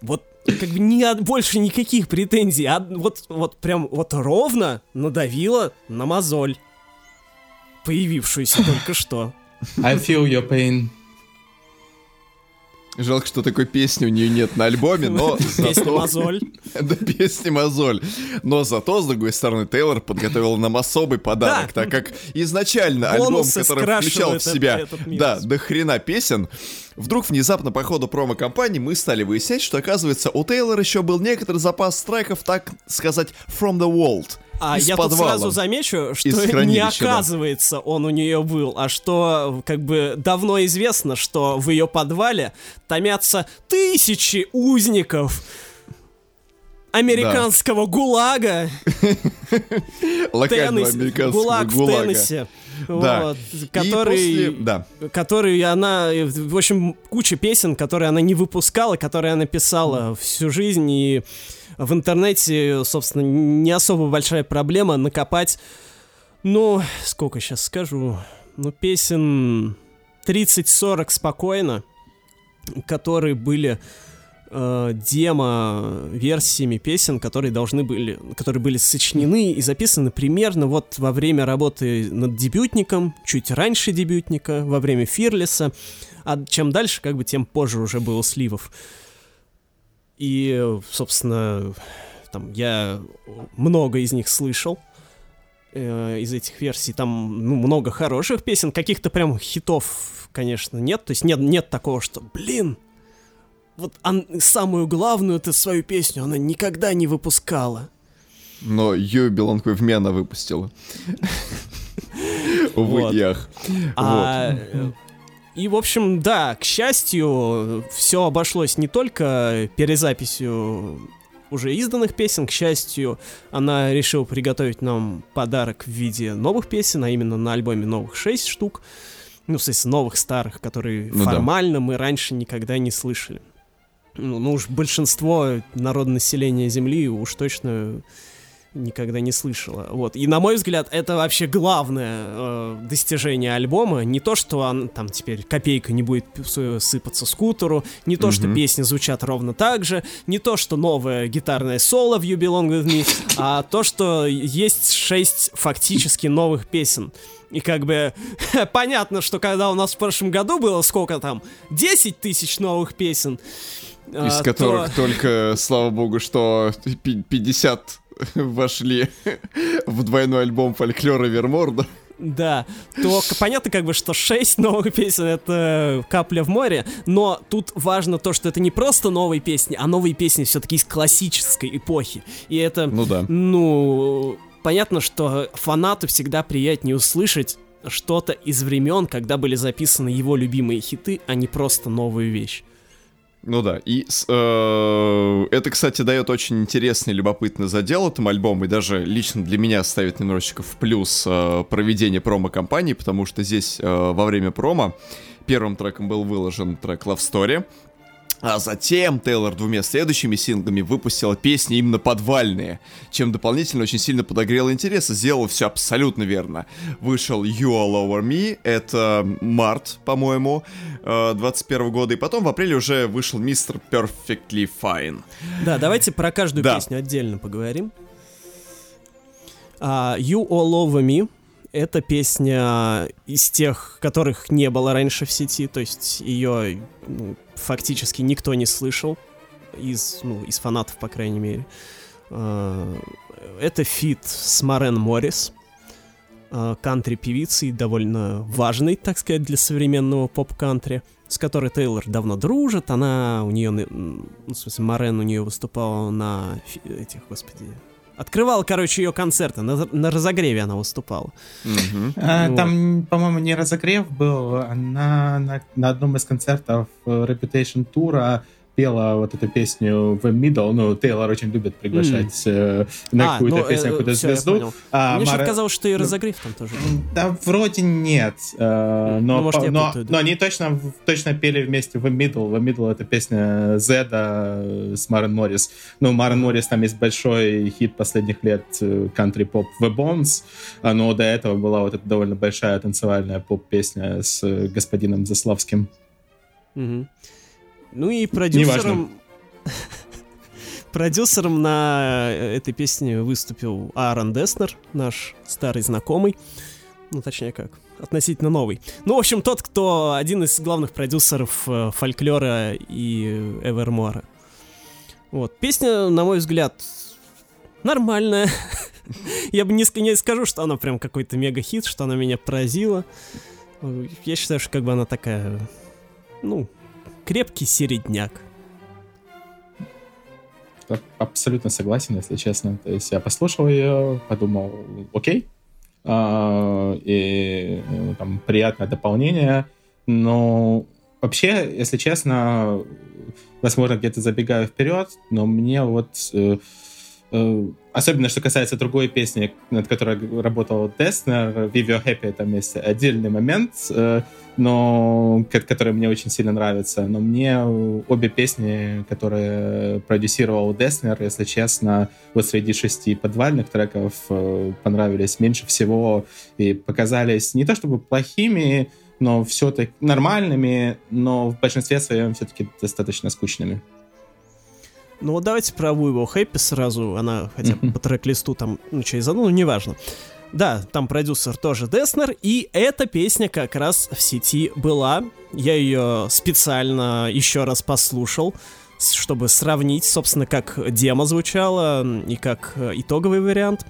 Вот как бы ни больше никаких претензий. А вот, вот прям вот ровно надавила на мозоль. Появившуюся только что. I feel your pain. Жалко, что такой песни у нее нет на альбоме, но Песня мозоль. Да, песни мозоль. Но зато, с другой стороны, Тейлор подготовил нам особый подарок, Да. так как изначально альбом, который включал в себя, да, до хрена песен, вдруг внезапно по ходу промо-компании мы стали выяснять, что, оказывается, у Тейлора еще был некоторый запас треков, так сказать, from the world. А из я тут подвала. сразу замечу, что не хранилища, да. оказывается он у нее был, а что как бы давно известно, что в ее подвале томятся тысячи узников. американского ГУЛАГа. Локального американского ГУЛАГ в. Теннессе. Да. Вот, который, после- Да. который она, в общем, куча песен, которые она не выпускала, которые она писала всю жизнь, и в интернете, собственно, не особо большая проблема накопать, ну, сколько сейчас скажу, ну, песен 30-40 спокойно, которые были э, демо-версиями песен, которые должны были, которые были сочинены и записаны примерно вот во время работы над дебютником, чуть раньше дебютника, во время Фирлиса, а чем дальше, как бы, тем позже уже было сливов. И, собственно, там я много из них слышал, э, из этих версий. Там ну, много хороших песен, каких-то прям хитов, конечно, нет. То есть нет, нет такого, что, блин, вот ан- самую главную эту свою песню она никогда не выпускала. Но Ю Беланквивмена выпустила. Увы Вот. И в общем, да, к счастью, все обошлось не только перезаписью уже изданных песен, к счастью, она решила приготовить нам подарок в виде новых песен, а именно на альбоме новых 6 штук. Ну, в смысле, новых старых, которые Ну да. формально мы раньше никогда не слышали. Ну, ну уж большинство народонаселения Земли уж точно никогда не слышала. Вот. И на мой взгляд, это вообще главное э, достижение альбома. Не то, что он, там теперь копейка не будет сыпаться скутеру, не то, что Мгм. песни звучат ровно так же, не то, что новое гитарное соло в You Belong With Me, а то, что есть шесть фактически новых песен. И как бы понятно, что когда у нас в прошлом году было сколько там, 10 тысяч новых песен, Из а, которых то- только, слава богу, что пи- 50 вошли в двойной альбом фольклора Верморда. Да, то понятно как бы, что 6 новых песен — это капля в море, но тут важно то, что это не просто новые песни, а новые песни все-таки из классической эпохи. И это, Ну да. ну, понятно, что фанату всегда приятнее услышать что-то из времен, когда были записаны его любимые хиты, а не просто новую вещь. Ну да, и э, это, кстати, дает очень интересный, любопытный задел этому альбому, и даже лично для меня ставит немножечко в плюс э, проведение промо-компании, потому что здесь э, во время промо первым треком был выложен трек Love Story, а затем Тейлор двумя следующими синглами выпустила песни именно подвальные, чем дополнительно очень сильно подогрел интерес и сделал все абсолютно верно. Вышел You All Over Me, это март, по-моему, э, 21 года, и потом в апреле уже вышел Mr. Perfectly Fine. Да, давайте про каждую Да. песню отдельно поговорим. А, you All Over Me — это песня из тех, которых не было раньше в сети, то есть ее ну, фактически никто не слышал, из, ну, из фанатов, по крайней мере. А, это фит с Марен Моррис, а, кантри-певицей, довольно важной, так сказать, для современного поп-кантри, с которой Тейлор давно дружит. Она у нее, ну, в смысле, Марен у нее выступала на этих, господи, открывала, короче, ее концерты, на, на разогреве она выступала. Мгм. А, Вот. Там, по-моему, не разогрев был. Она на, на одном из концертов э, Reputation тура пела вот эту песню The Middle. Ну, Тейлор очень любит приглашать э, на А, какую-то ну, песню, э, какую-то всё, я звезду. А, Мне Мара- казалось, что и ну, разогрев там тоже. Да, вроде нет. э, но, Ну, может, по- но, но они точно, в- точно пели вместе The Middle. The Middle — это песня Зеда э, с Марен Моррис. Ну, Марен Моррис там есть большой хит последних лет э, кантри-поп The Bones, а, но до этого была вот эта довольно большая танцевальная поп-песня с э, господином Заславским. Мгм. Ну и продюсером... Продюсером на э, этой песне выступил Аарон Деснер, наш старый знакомый. Ну, точнее как, относительно новый. Ну, в общем, тот, кто один из главных продюсеров э, фольклора и Эвермора. Вот. Песня, на мой взгляд, нормальная. Я бы не, не скажу, что она прям какой-то мега-хит, что она меня поразила. Э, Я считаю, что как бы она такая, ну, крепкий середняк. Абсолютно согласен, если честно. То есть я послушал ее, подумал, окей, а, и э, там приятное дополнение, но вообще, если честно, возможно, где-то забегаю вперед, но мне вот Э, особенно, что касается другой песни, над которой работал Деснер, Vive Happy, там есть отдельный момент, э, но, который мне очень сильно нравится. Но мне обе песни, которые продюсировал Деснер, если честно, вот среди шести подвальных треков э, понравились меньше всего и показались не то чтобы плохими, но все-таки нормальными, но в большинстве своем все-таки достаточно скучными. Ну вот давайте про We Will Happy сразу, она хотя бы по трек-листу там, ну, через одну, ну, неважно. Да, там продюсер тоже Деснер, и эта песня как раз в сети была. Я ее специально еще раз послушал, чтобы сравнить, собственно, как демо звучало и как э, итоговый вариант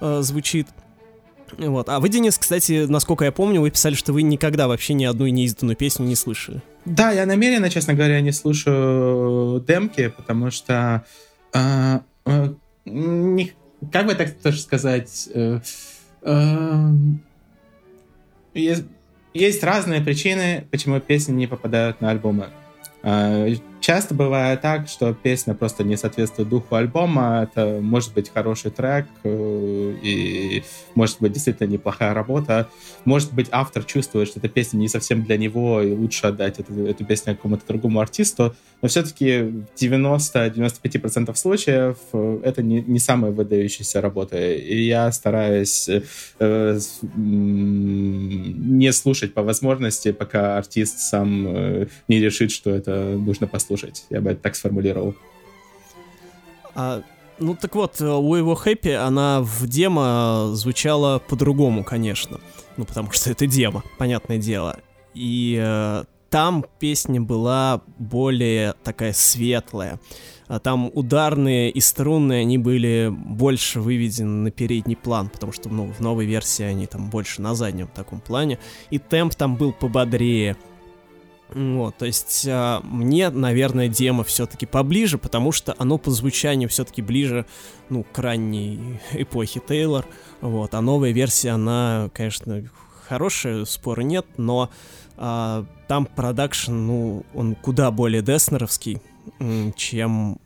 э, звучит. Вот. А вы, Денис, кстати, насколько я помню, вы писали, что вы никогда вообще ни одну неизданную песню не слышали. Да, я намеренно, честно говоря, не слушаю демки, потому что э, э, не, как бы так тоже сказать, э, э, есть, есть разные причины, почему песни не попадают на альбомы. Э, Часто бывает так, что песня просто не соответствует духу альбома. Это может быть хороший трек э, и может быть действительно неплохая работа. Может быть автор чувствует, что эта песня не совсем для него и лучше отдать эту, эту песню какому-то другому артисту. Но все-таки в 90-95% случаев э, это не, не самая выдающаяся работа. И я стараюсь э, не слушать по возможности, пока артист сам э, не решит, что это нужно послушать слушать. Я бы это так сформулировал. А, ну так вот, у его хэппи она в демо звучала по-другому, конечно. Ну потому что это демо, понятное дело. И э, там песня была более такая светлая. А там ударные и струнные, они были больше выведены на передний план, потому что ну, в новой версии они там больше на заднем таком плане. И темп там был пободрее. Вот, то есть а, мне, наверное, демо все-таки поближе, потому что оно по звучанию все-таки ближе, ну, к ранней эпохе Тейлор. Вот, а новая версия, она, конечно, хорошая, спора нет, но а, там продакшн, ну, он куда более деснеровский, чем,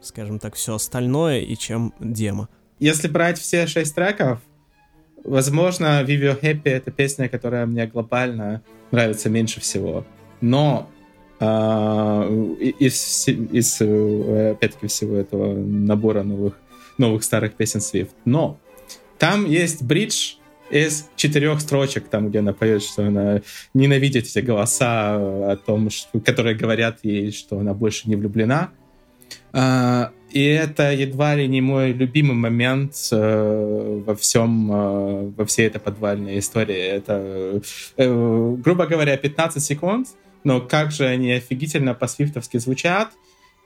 скажем так, все остальное и чем демо. Если брать все шесть треков, возможно, Vive Happy — это песня, которая мне глобально нравится меньше всего. Но а, из, из, опять-таки, всего этого набора новых, новых старых песен Swift. Но там есть бридж из четырех строчек, там, где она поет, что она ненавидит эти голоса о том, что, которые говорят ей, что она больше не влюблена. А, и это едва ли не мой любимый момент э, во всем, э, во всей этой подвальной истории. Это, э, грубо говоря, 15 секунд, но как же они офигительно по-свифтовски звучат,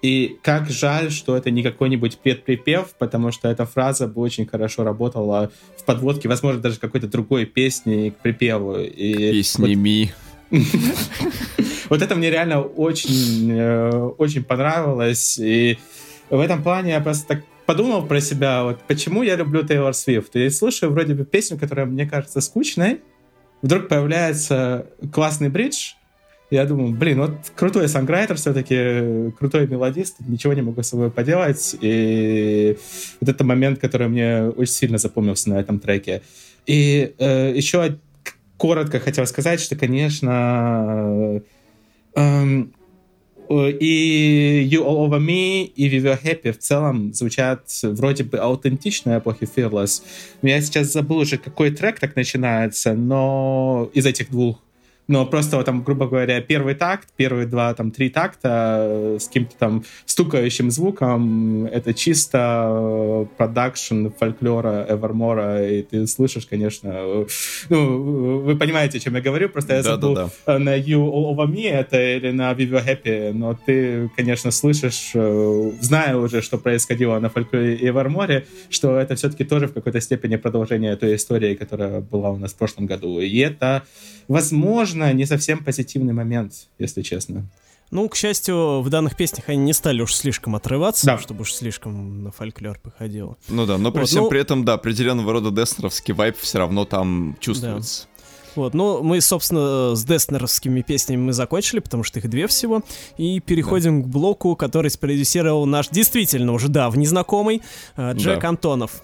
и как жаль, что это не какой-нибудь предприпев, потому что эта фраза бы очень хорошо работала в подводке, возможно, даже какой-то другой песни к припеву. И Песни вот... Вот это мне реально очень, очень понравилось. И в этом плане я просто так подумал про себя, вот почему я люблю Тейлор Свифт. И слушаю вроде бы песню, которая мне кажется скучной, вдруг появляется классный бридж, я думаю, блин, вот крутой санграйтер все-таки, крутой мелодист, ничего не могу с собой поделать. И вот это момент, который мне очень сильно запомнился на этом треке. И э, еще коротко хотел сказать, что, конечно, э, и You All Over Me, и We Were Happy в целом звучат вроде бы аутентично эпохи Fearless. Я сейчас забыл уже, какой трек так начинается, но из этих двух но просто вот, там, грубо говоря, первый такт, первые два, там, три такта э, с каким-то там стукающим звуком, это чисто э, продакшн фольклора Эвермора, и ты слышишь, конечно, э, ну, вы понимаете, о чем я говорю, просто я да, забыл да, да. на You All Over Me это или на Were Happy, но ты, конечно, слышишь, зная уже, что происходило на фольклоре Эверморе, что это все-таки тоже в какой-то степени продолжение той истории, которая была у нас в прошлом году, и это возможно, не совсем позитивный момент, если честно. Ну, к счастью, в данных песнях они не стали уж слишком отрываться, да. чтобы уж слишком на фольклор походило. Ну да, но при вот, всем ну... при этом, да, определенного рода деснеровский вайп все равно там чувствуется. Да. Вот, ну, мы, собственно, с Деснеровскими песнями мы закончили, потому что их две всего, и переходим да. к блоку, который спродюсировал наш действительно уже давний знакомый э, Джек да. Антонов.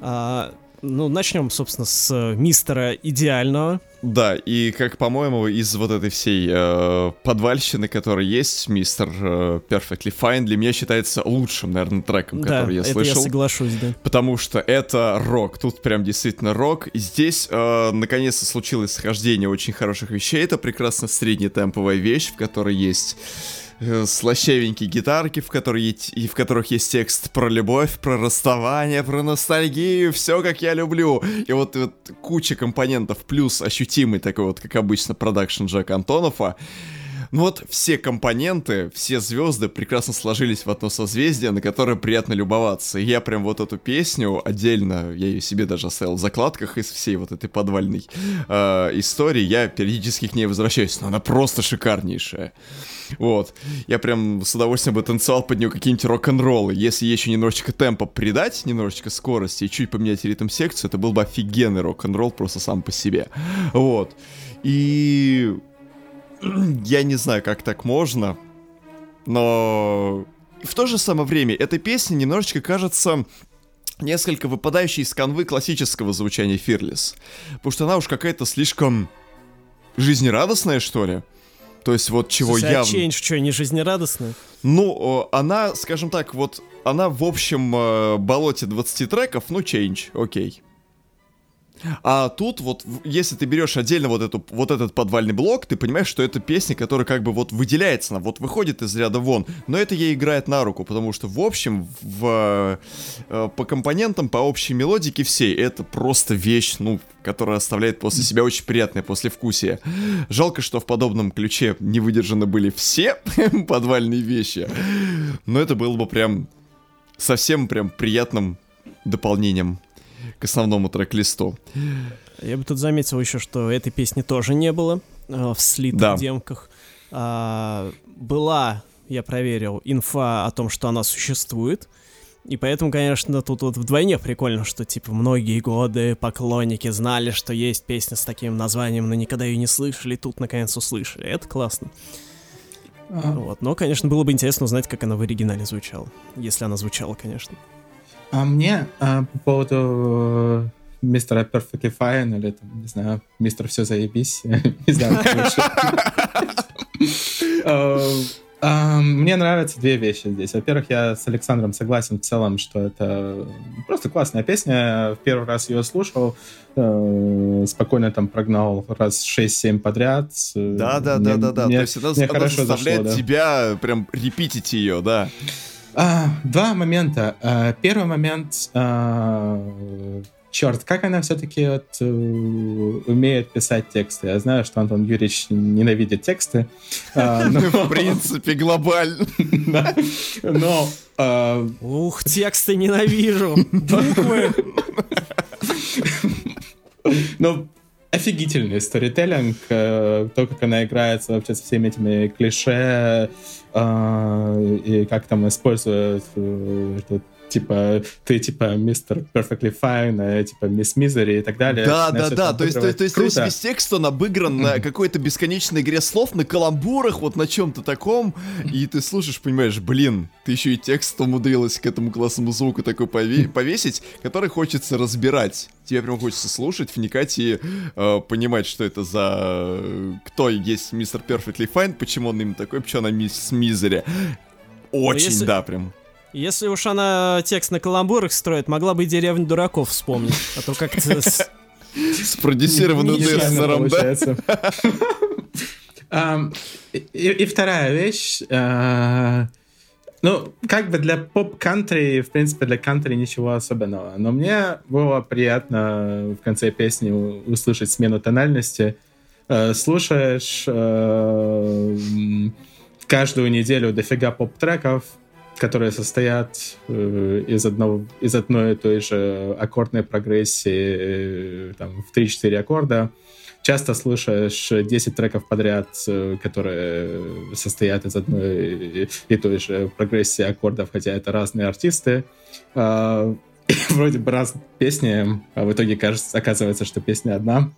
А, ну, начнем, собственно, с мистера идеального. Да, и как, по-моему, из вот этой всей э, подвальщины, которая есть, мистер э, Perfectly Fine для меня считается лучшим, наверное, треком, да, который я это слышал. я соглашусь, да. Потому что это рок, тут прям действительно рок. И здесь, э, наконец-то, случилось схождение очень хороших вещей. Это прекрасно среднетемповая вещь, в которой есть Э, гитарки, в, которые, и в которых есть текст про любовь, про расставание, про ностальгию, все как я люблю. И вот, вот куча компонентов, плюс ощутимый такой вот, как обычно, продакшн Джек Антонова. Ну вот все компоненты, все звезды прекрасно сложились в одно созвездие, на которое приятно любоваться. И я прям вот эту песню отдельно, я ее себе даже оставил в закладках из всей вот этой подвальной э, истории, я периодически к ней возвращаюсь, но она просто шикарнейшая. Вот. Я прям с удовольствием бы танцевал под нее какие-нибудь рок-н-роллы. Если еще немножечко темпа придать, немножечко скорости и чуть поменять ритм-секцию, это был бы офигенный рок-н-ролл просто сам по себе. Вот. И я не знаю, как так можно, но в то же самое время эта песня немножечко кажется несколько выпадающей из канвы классического звучания Fearless. Потому что она уж какая-то слишком жизнерадостная, что ли. То есть вот чего Слушай, явно... А Change что, не жизнерадостная? Ну, она, скажем так, вот она в общем э, болоте 20 треков, ну, Change, окей. А тут вот, если ты берешь отдельно вот, эту, вот этот подвальный блок, ты понимаешь, что это песня, которая как бы вот выделяется, она вот выходит из ряда вон, но это ей играет на руку, потому что в общем, в, э, по компонентам, по общей мелодике всей, это просто вещь, ну, которая оставляет после себя очень приятное послевкусие. Жалко, что в подобном ключе не выдержаны были все подвальные вещи, но это было бы прям совсем прям приятным дополнением к основному трек-листу. Я бы тут заметил еще, что этой песни тоже не было э, в слитых да. демках. А, была, я проверил, инфа о том, что она существует. И поэтому, конечно, тут вот вдвойне прикольно, что, типа, многие годы поклонники знали, что есть песня с таким названием, но никогда ее не слышали, тут, наконец, услышали. Это классно. А... Вот. Но, конечно, было бы интересно узнать, как она в оригинале звучала. Если она звучала, конечно. А мне а, по поводу э, мистера Perfectly Fine или, там, не знаю, мистер Все заебись, не знаю, э, мне нравятся две вещи здесь. Во-первых, я с Александром согласен в целом, что это просто классная песня. В первый раз ее слушал, э, спокойно там прогнал раз 6-7 подряд. Да, да, да, да, да. То есть она, заставляет тебя прям репитить ее, да. А, два момента. А, первый момент, а, черт, как она все-таки вот, э, умеет писать тексты. Я знаю, что Антон Юрьевич ненавидит тексты. А, В принципе, глобально. Но... Ух, тексты ненавижу. Буквы. Ну, офигительный сторителлинг, э, то, как она играется вообще со всеми этими клише, э, и как там используют э, типа, ты, типа, мистер Perfectly Fine, а типа, мисс Мизери и так далее. Да, да, да, то есть, то, то, есть, то есть весь текст, он обыгран на какой-то бесконечной игре слов, на каламбурах, вот на чем-то таком, и ты слушаешь, понимаешь, блин, ты еще и текст умудрилась к этому классному звуку такой повесить, который хочется разбирать. Тебе прям хочется слушать, вникать и э, понимать, что это за... Кто есть мистер Perfectly Fine, почему он именно такой, почему она мисс Мизери. Очень, если... да, прям. Если уж она текст на каламбурах строит, могла бы и деревню дураков вспомнить. А то как-то... Спродюсированную Деснером, да? И вторая вещь. А, ну, как бы для поп-кантри, в принципе, для кантри ничего особенного. Но мне было приятно в конце песни услышать смену тональности. А, слушаешь а, каждую неделю дофига поп-треков, которые состоят э, из, одного, из одной и той же аккордной прогрессии э, там, в 3-4 аккорда. Часто слышишь 10 треков подряд, э, которые состоят из одной и той же прогрессии аккордов, хотя это разные артисты. Э, вроде бы разные песни, а в итоге кажется, оказывается, что песня одна.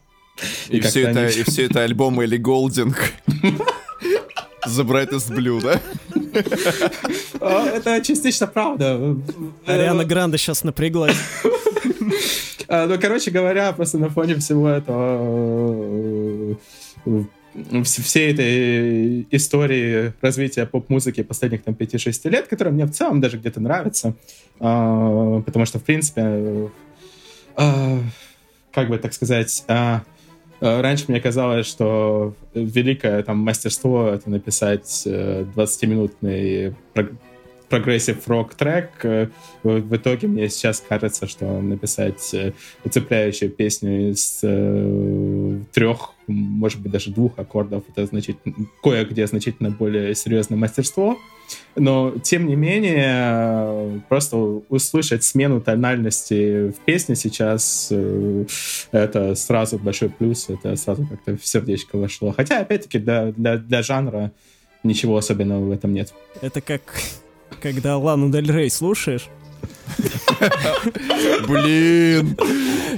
И, как все это, они- и все это альбом Элли Голдинг. The Brightest Blue, да? Это частично правда. Ариана Гранде сейчас напряглась. А, Ну, короче говоря, просто на фоне всего этого э, вс- всей этой истории развития поп-музыки последних там 5-6 лет, которая мне в целом даже где-то нравится, а, потому что, в принципе, э, а, как бы так сказать, а, раньше мне казалось, что великое там мастерство — это написать э, 20-минутный prog- progressive rock трек. Э, В итоге мне сейчас кажется, что написать э, цепляющую песню из э, трех, может быть, даже двух аккордов, это значительно, кое-где значительно более серьезное мастерство. Но, тем не менее, просто услышать смену тональности в песне сейчас, э, это сразу большой плюс, это сразу как-то в сердечко вошло. Хотя, опять-таки, для, для, для жанра ничего особенного в этом нет. Это как когда Лану Дель Рей слушаешь, Блин.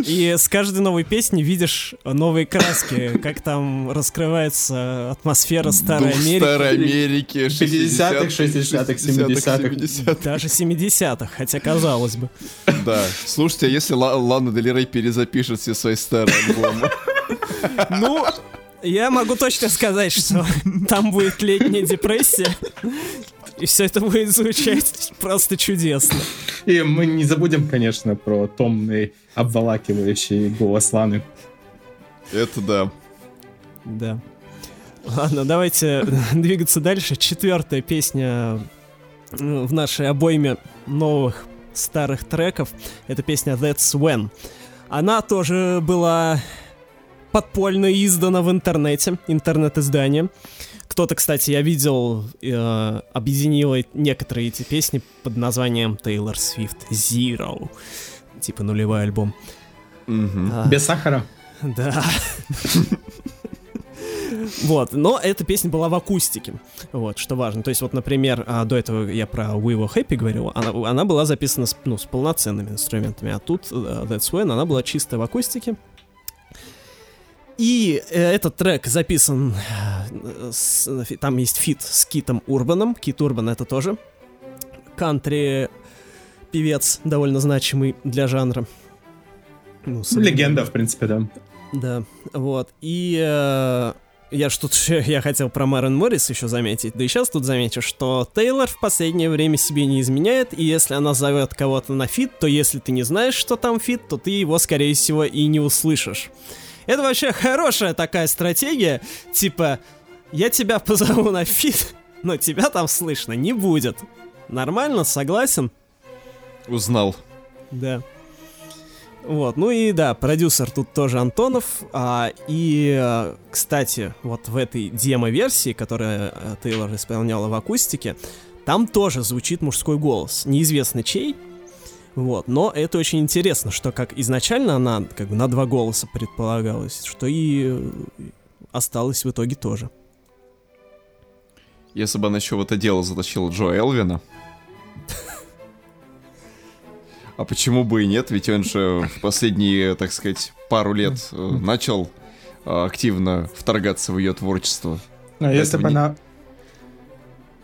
И с каждой новой песни видишь новые краски, как там раскрывается атмосфера старой Дух Америки. Старой Америки. 50-х, 60-х, 70-х. 70-х. Даже 70-х, хотя казалось бы. Да. Слушайте, а если Ла- Лана Дель Рей перезапишет все свои старые альбомы? Ну, я могу точно сказать, что там будет летняя депрессия, и все это будет звучать просто чудесно. И мы не забудем, конечно, про томный, обволакивающий голос Ланы. Это да. Да. Ладно, давайте двигаться дальше. Четвертая песня э, в нашей обойме новых старых треков. Это песня That's When. Она тоже была подпольно издана в интернете, интернет-издание. Кто-то, кстати, я видел, э, объединил некоторые эти песни под названием Taylor Swift Zero. Типа нулевой альбом. Мгм. А, Без сахара. да. Вот, но эта песня была в акустике, вот, что важно. То есть, вот, например, а, до этого я про We Were Happy говорил, она, она была записана с, ну, с полноценными инструментами, а тут э, That's When она была чисто в акустике. И э, этот трек записан, э, с- там есть фит с Китом Урбаном, Кит Урбан это тоже кантри певец, довольно значимый для жанра. Ну. Легенда, в принципе, да. Да, вот. И э, я ж тут я хотел про Марен Моррис еще заметить, да и сейчас тут замечу, что Тейлор в последнее время себе не изменяет, и если она зовет кого-то на фит, то если ты не знаешь, что там фит, то ты его, скорее всего, и не услышишь. Это вообще хорошая такая стратегия, типа, я тебя позову на фит, но тебя там слышно не будет. Нормально, согласен? Узнал. Да. Вот, ну и да, продюсер тут тоже Антонов. А, и, а, кстати, вот в этой демо-версии, которая а, Тейлор исполняла в акустике, там тоже звучит мужской голос. Неизвестно чей. Вот, но это очень интересно, что как изначально она как бы на два голоса предполагалась, что и э, осталось в итоге тоже. Если бы она еще в это дело затащила Джо Элвина. А почему бы и нет? Ведь он же в последние, так сказать, пару лет э, начал э, активно вторгаться в ее творчество. Но если бы она...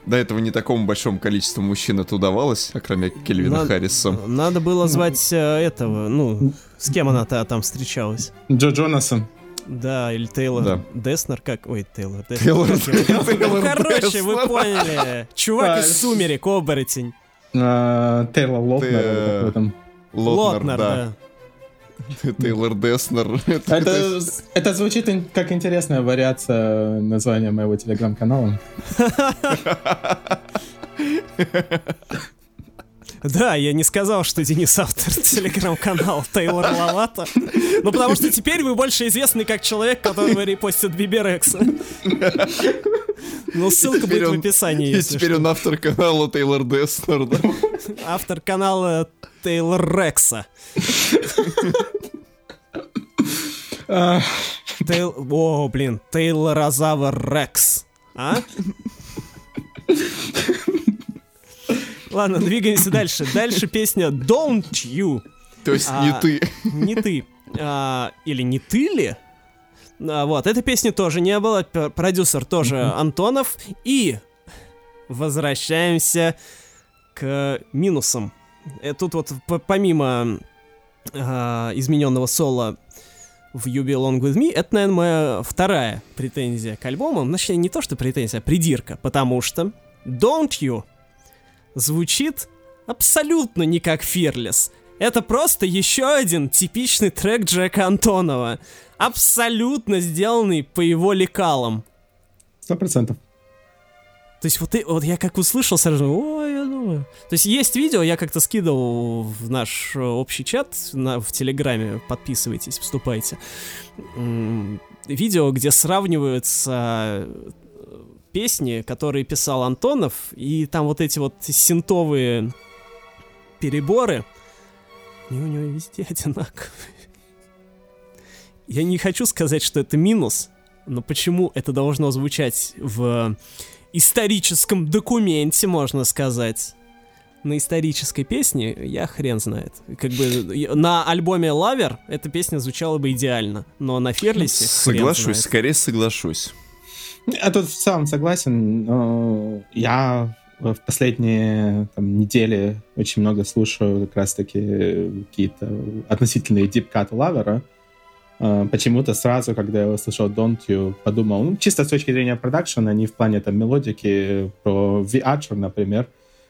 До этого не такому большому количеству мужчин это удавалось, а кроме Кельвина Надо- Харриса. Надо было звать э, этого, ну, с кем она-то там встречалась? Джо Джонаса. Да, или Тейлор Да. Деснер, как... Ой, Тейлор Деснер. Тейлор-? Тейлор короче, вы поняли. Чувак из «Сумерек», оборотень. а, Тейлор Лотнер. Лотнер, да. Тейлор Деснер. Это- звучит как интересная вариация названия моего телеграм-канала. Да, я не сказал, что Денис автор телеграм-канала Тейлор Лавата. Ну, потому что теперь вы больше известны как человек, которого репостит Биберекса. Ну, ссылка будет в он- описании, И теперь что. он автор канала Тейлор Деснер, да? Автор канала Тейлор Рекса. Тейл... О, блин, Тейлорозавр Рекс. А? Ладно, двигаемся дальше. Дальше песня Don't You. То есть А, не ты. Не ты. А, или не ты ли? А, вот, этой песни тоже не было, продюсер тоже mm-hmm. Антонов. И возвращаемся к минусам. Э, тут вот помимо э, измененного соло в You Belong With Me, это, наверное, моя вторая претензия к альбому. Значит, не то, что претензия, а придирка, потому что Don't You звучит абсолютно не как Fearless. Это просто еще один типичный трек Джека Антонова, абсолютно сделанный по его лекалам. Сто процентов. То есть вот, вот я как услышал сразу, ой, я думаю. То есть есть видео, я как-то скидывал в наш общий чат на, в Телеграме, подписывайтесь, вступайте. Видео, где сравниваются э, песни, которые писал Антонов, и там вот эти вот синтовые переборы, они у него везде одинаковые. Я не хочу сказать, что это минус, но почему это должно звучать в историческом документе, можно сказать. На исторической песне я хрен знает. Как бы на альбоме Лавер эта песня звучала бы идеально, но на Ферлисе Соглашусь, скорее соглашусь. Я тут в целом согласен. Но я в последние там, недели очень много слушаю как раз-таки какие-то относительные дипкаты Лавера. А, почему-то сразу, когда я услышал Don't You, подумал, ну, чисто с точки зрения продакшена, не в плане там мелодики, про The Archer, например,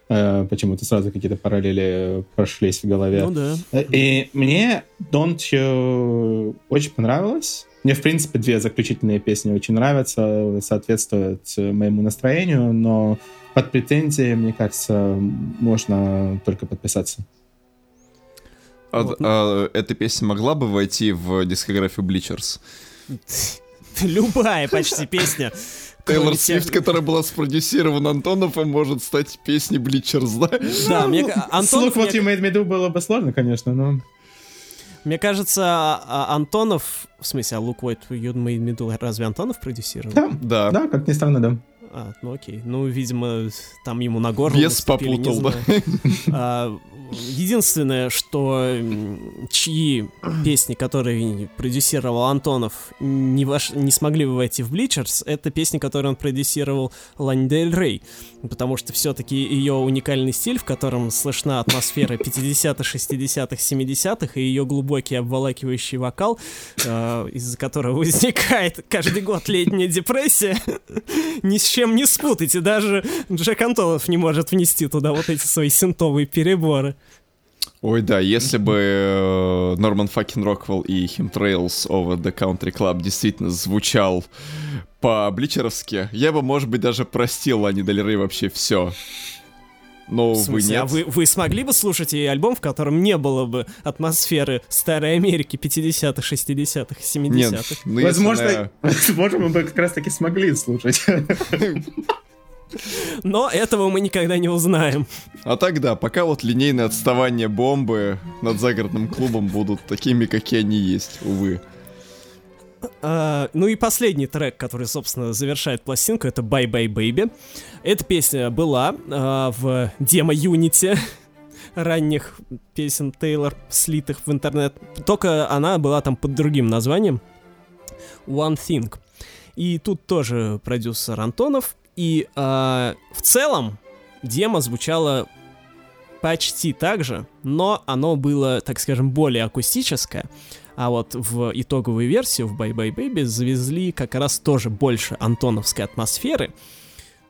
э, почему-то сразу какие-то параллели прошлись в голове. Ну да. И мне Don't You очень понравилось. Мне, в принципе, две заключительные песни очень нравятся, соответствуют моему настроению, но под претензии, мне кажется, можно только подписаться. А, вот. а эта песня могла бы войти в дискографию Bleachers? Любая почти песня. Тейлор Свифт, которая была спродюсирована Антоновым, может стать песней Bleachers, да? Да, мне... Антонов... Look What You Made Me Do было бы сложно, конечно, но... Мне кажется, а, а Антонов... В смысле, а Look What You Made Me Do разве Антонов продюсировал? Да, да. Да, как ни странно, да. А, ну окей. Ну, видимо, там ему на горло Вес попутал, да. А, единственное, что чьи песни, которые продюсировал Антонов, не, ваш, не смогли бы войти в Bleachers, это песни, которые он продюсировал Лань Дель Рей. Потому что все-таки ее уникальный стиль, в котором слышна атмосфера 50-х, 60-х, 70-х, и ее глубокий обволакивающий вокал, э, из-за которого возникает каждый год летняя депрессия, ни с чем не спутайте. Даже Джек Антонов не может внести туда вот эти свои синтовые переборы. Ой, да, если бы э, Норман Факин Роквелл и Chemtrails Over the Country Club действительно звучал по-бличеровски, я бы, может быть, даже простил Лани Дель Рей вообще все. Но, в смысле, вы нет. А вы, вы смогли бы слушать и альбом, в котором не было бы атмосферы Старой Америки 50-х, 60-х, 70-х? Нет, ну, возможно, она... возможно, мы бы как раз-таки смогли слушать. Но этого мы никогда не узнаем. А тогда, пока вот линейное отставание бомбы над загородным клубом будут такими, какие они есть, увы. Uh, ну и последний трек, который, собственно, завершает пластинку, это Bye Bye Baby. Эта песня была uh, в демо-юните ранних песен Тейлор, слитых в интернет. Только она была там под другим названием. One Thing. И тут тоже продюсер Антонов. И э, в целом демо звучало почти так же, но оно было, так скажем, более акустическое. А вот в итоговую версию, в Bye Bye Baby, завезли как раз тоже больше антоновской атмосферы,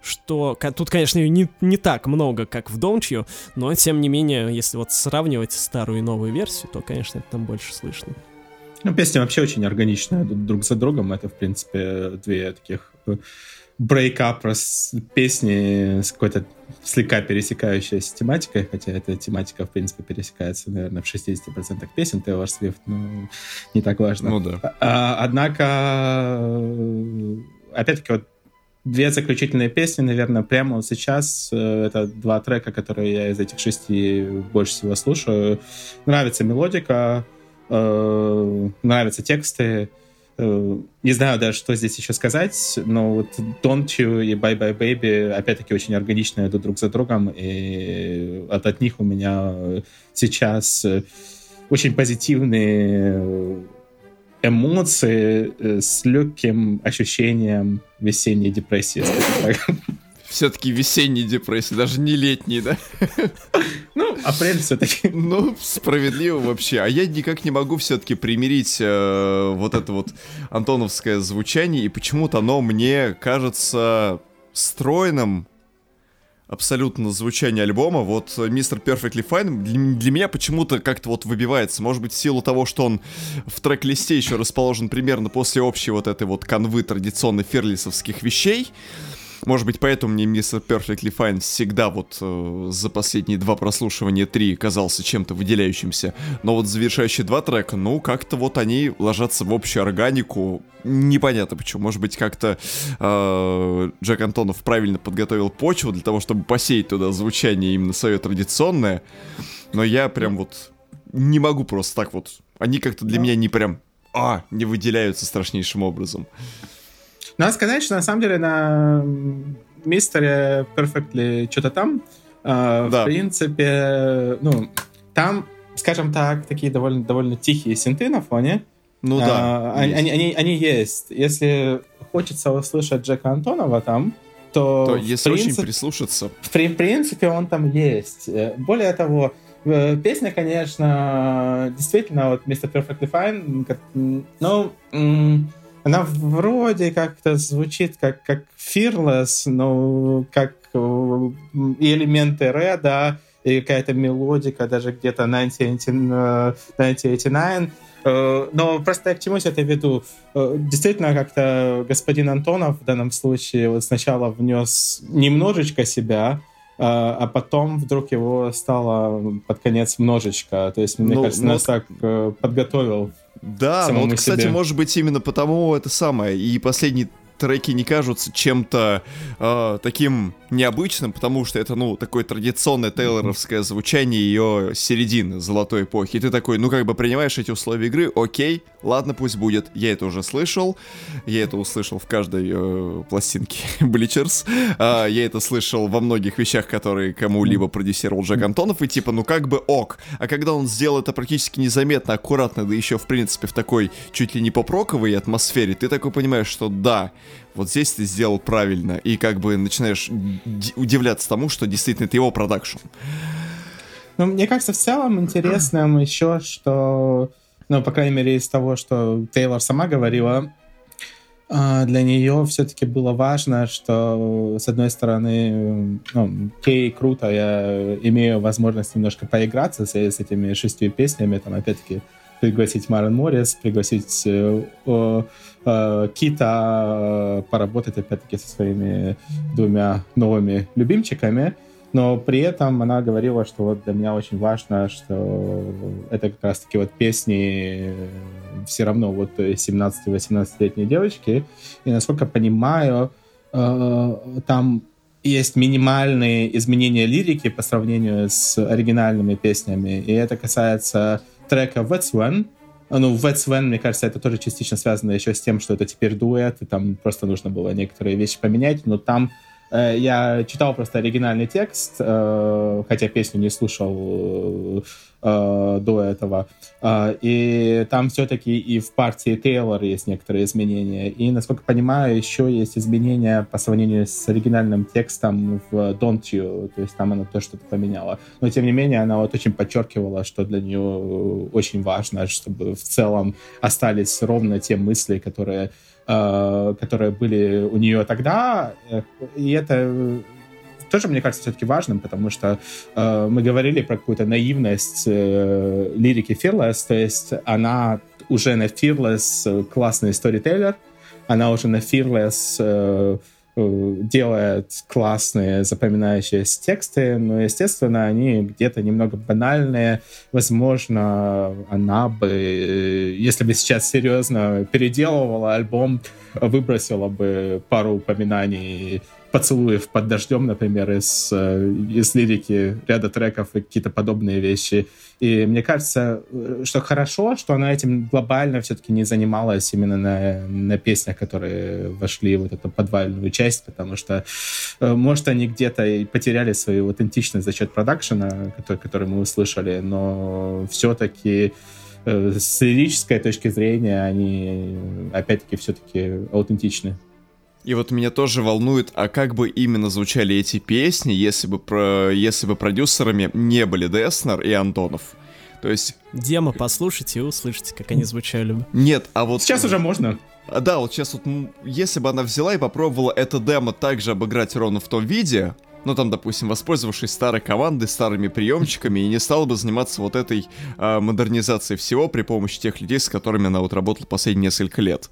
что тут, конечно, не, не так много, как в Don't You, но, тем не менее, если вот сравнивать старую и новую версию, то, конечно, это там больше слышно. Ну, песни вообще очень органичные друг за другом. Это, в принципе, две таких брейкап песни с какой-то слегка пересекающейся тематикой, хотя эта тематика, в принципе, пересекается, наверное, в 60% песен Тейлор Свифт, но не так важно. Ну да. А, однако, опять-таки, вот две заключительные песни, наверное, прямо вот сейчас. Э, это два трека, которые я из этих шести больше всего слушаю. Нравится мелодика, э, нравятся тексты. Э, не знаю даже, что здесь еще сказать, но вот Don't You и Bye Bye Baby опять-таки очень органично идут друг за другом, и от, от них у меня сейчас очень позитивные эмоции э, с легким ощущением весенней депрессии. Все-таки весенней депрессии, даже не летней, да? Апрель все-таки. Ну, справедливо вообще. А я никак не могу все-таки примирить э, вот это вот антоновское звучание, и почему-то оно мне кажется стройным абсолютно звучание альбома. Вот Mr. Perfectly Fine для, для меня почему-то как-то вот выбивается. Может быть, в силу того, что он в трек-листе еще расположен примерно после общей вот этой вот канвы традиционно ферлисовских вещей. Может быть, поэтому мне Mr. Perfectly Fine всегда вот э, за последние два прослушивания три казался чем-то выделяющимся. Но вот завершающие два трека, ну, как-то вот они ложатся в общую органику. Непонятно почему. Может быть, как-то э, Джек Антонов правильно подготовил почву для того, чтобы посеять туда звучание именно свое традиционное. Но я прям вот не могу просто так вот. Они как-то для меня не прям а, не выделяются страшнейшим образом. Надо сказать, что на самом деле на мистере Perfectly что-то там, э, да. в принципе, ну, там, скажем так, такие довольно, довольно тихие синты на фоне. Ну да. Они, они, они, они есть. Если хочется услышать Джека Антонова там, то... То если принцип... очень прислушаться. В, в принципе, он там есть. Э, более того, э, песня, конечно, действительно, вот Mr. Perfectly Fine, ну, она вроде как-то звучит как, как Fearless, но как э, элементы Реда, и какая-то мелодика, даже где-то 1989. Э, но просто я к чему все это веду? Э, действительно, как-то господин Антонов в данном случае вот сначала внес немножечко себя, а потом вдруг его стало под конец множечко. То есть, мне ну, кажется, нас так подготовил да, ну вот, кстати, себе. может быть, именно потому это самое. И последний треки не кажутся чем-то э, таким необычным, потому что это, ну, такое традиционное тейлоровское звучание ее середины золотой эпохи. И ты такой, ну, как бы принимаешь эти условия игры, окей, ладно, пусть будет. Я это уже слышал, я это услышал в каждой э, пластинке Bleachers, э, я это слышал во многих вещах, которые кому-либо продюсировал Джек Антонов, и типа, ну, как бы ок. А когда он сделал это практически незаметно, аккуратно, да еще, в принципе, в такой чуть ли не поп-роковой атмосфере, ты такой понимаешь, что да, вот здесь ты сделал правильно, и как бы начинаешь удивляться тому, что действительно это его продакшн. Ну, мне кажется, в целом интересным еще, что, ну, по крайней мере, из того, что Тейлор сама говорила, а, для нее все-таки было важно, что, с одной стороны, ну, кей, круто, я имею возможность немножко поиграться с, с этими шестью песнями, там, опять-таки, пригласить Марен Моррис, пригласить э, э, Кита поработать опять-таки со своими двумя новыми любимчиками. Но при этом она говорила, что вот для меня очень важно, что это как раз-таки вот песни все равно вот 17-18-летней девочки. И насколько понимаю, э, там есть минимальные изменения лирики по сравнению с оригинальными песнями. И это касается трека That's When. Ну, That's When, мне кажется, это тоже частично связано еще с тем, что это теперь дуэт, и там просто нужно было некоторые вещи поменять, но там я читал просто оригинальный текст, э, хотя песню не слушал э, до этого. Э, и там все-таки и в партии Тейлор есть некоторые изменения. И, насколько понимаю, еще есть изменения по сравнению с оригинальным текстом в Don't You. То есть там она то что-то поменяла. Но, тем не менее, она вот очень подчеркивала, что для нее очень важно, чтобы в целом остались ровно те мысли, которые э, которые были у нее тогда, и это тоже, мне кажется, все-таки важным, потому что э, мы говорили про какую-то наивность э, лирики Fearless, то есть она уже на Fearless э, классный сторителлер, она уже на Fearless э, э, делает классные запоминающиеся тексты, но, естественно, они где-то немного банальные. Возможно, она бы, э, если бы сейчас серьезно переделывала альбом, выбросила бы пару упоминаний поцелуев под дождем, например, из, э, из лирики ряда треков и какие-то подобные вещи. И мне кажется, э, что хорошо, что она этим глобально все-таки не занималась именно на, на песнях, которые вошли в вот эту подвальную часть, потому что, э, может, они где-то и потеряли свою аутентичность за счет продакшена, который, который мы услышали, но все-таки с лирической точки зрения они, опять-таки, все-таки аутентичны. И вот меня тоже волнует, а как бы именно звучали эти песни, если бы, про, если бы продюсерами не были Деснер и Антонов. То есть... Демо послушайте и услышите, как они звучали бы. Нет, а вот... Сейчас уже можно. А, да, вот сейчас вот, если бы она взяла и попробовала это демо также обыграть ровно в том виде, ну там, допустим, воспользовавшись старой командой, старыми приемчиками, и не стала бы заниматься вот этой э, модернизацией всего при помощи тех людей, с которыми она вот работала последние несколько лет.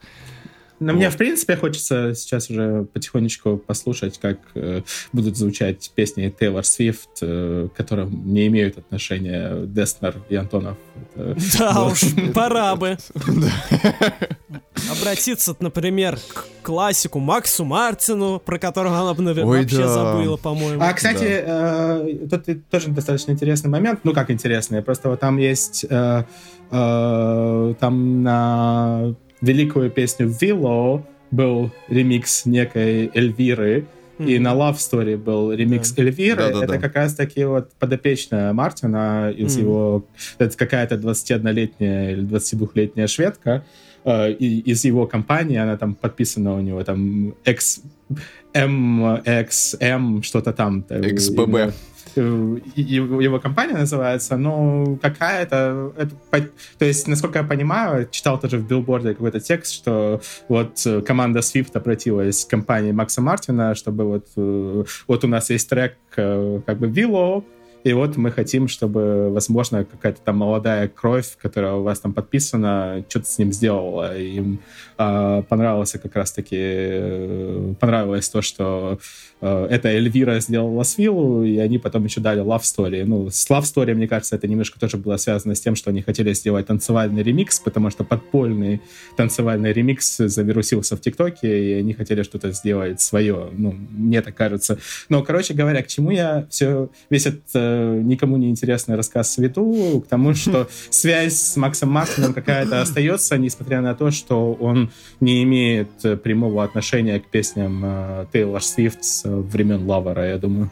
Но вот. мне, в принципе, хочется сейчас уже потихонечку послушать, как э, будут звучать песни Тейлор Свифт, э, которые не имеют отношения Деснер и Антонов. Это, да ну, уж, пора бы. Обратиться, например, к классику Максу Мартину, про которого она, наверное, Ой, вообще да. забыла, по-моему. А, кстати, да. э, тут тоже достаточно интересный момент. Ну, как интересный, просто вот там есть... Э, э, там на великую песню Willow был ремикс некой Эльвиры, Mm-hmm. И на Love Story был ремикс yeah. Эльвиры. Да, да, это да. как раз таки вот подопечная Мартина из mm-hmm. его... Это какая-то 21-летняя или 22-летняя шведка э, из его компании. Она там подписана у него там X... MXM, что-то там. XBB. Э, его, его компания называется, но какая-то... Это, то есть, насколько я понимаю, читал тоже в билборде какой-то текст, что вот э, команда Swift обратилась к компании Макса Мартина, чтобы вот, э, вот у нас есть трек как бы Willow, и вот мы хотим, чтобы, возможно, какая-то там молодая кровь, которая у вас там подписана, что-то с ним сделала. Им э, понравилось как раз-таки, э, понравилось то, что э, это Эльвира сделала с Виллу, и они потом еще дали Love Story. Ну, с Love Story, мне кажется, это немножко тоже было связано с тем, что они хотели сделать танцевальный ремикс, потому что подпольный танцевальный ремикс завирусился в ТикТоке, и они хотели что-то сделать свое. Ну, мне так кажется. Но, короче говоря, к чему я все, весь этот э, никому не интересный рассказ Свету, к тому, что связь с Максом Мартином какая-то остается, несмотря на то, что он не имеет прямого отношения к песням э, Тейлор Свифт с времен Лавара, я думаю.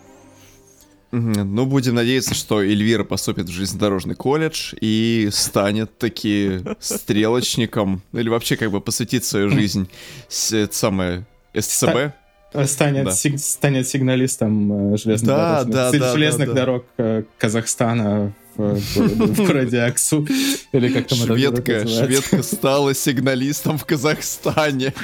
Ну, будем надеяться, что Эльвира поступит в железнодорожный колледж и станет таки стрелочником, или вообще как бы посвятит свою жизнь это самое СЦБ. Станет, да. сиг, станет сигналистом э, железных, да, дорог, да, да, железных да, да. дорог э, Казахстана в городе Аксу. Или как там шведка, шведка стала сигналистом в Казахстане.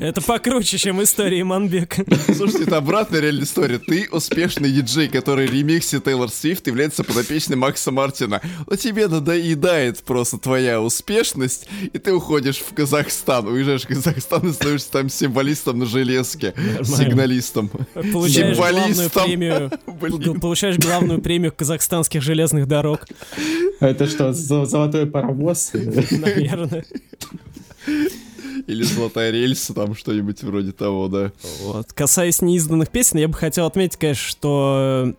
Это покруче, чем история Манбека. Слушайте, это обратная реальная история. Ты успешный диджей, который ремиксит Тейлор Свифт, является подопечным Макса Мартина. Но тебе надоедает просто твоя успешность, и ты уходишь в Казахстан. Уезжаешь в Казахстан и становишься там символистом на железке. Сигналистом. Получаешь главную премию. Получаешь главную премию казахстанских железных дорог дорог. Это что, золотой паровоз? Наверное. Или золотая рельса, там что-нибудь вроде того, да. Вот. Касаясь неизданных песен, я бы хотел отметить, конечно, что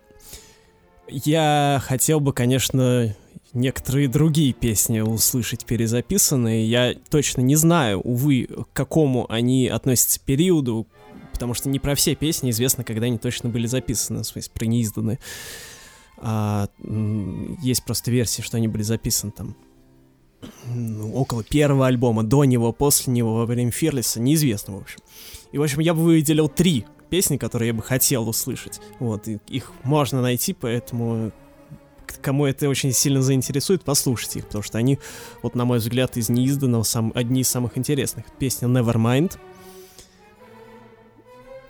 я хотел бы, конечно, некоторые другие песни услышать перезаписанные. Я точно не знаю, увы, к какому они относятся периоду, потому что не про все песни известно, когда они точно были записаны, в смысле, про неизданные. А, есть просто версии, что они были записаны там ну, около первого альбома, до него, после него, во время Фирлиса, неизвестно, в общем. И, в общем, я бы выделил три песни, которые я бы хотел услышать. Вот, и их можно найти, поэтому кому это очень сильно заинтересует, послушайте их, потому что они, вот на мой взгляд, из неизданного сам, одни из самых интересных. Песня Nevermind.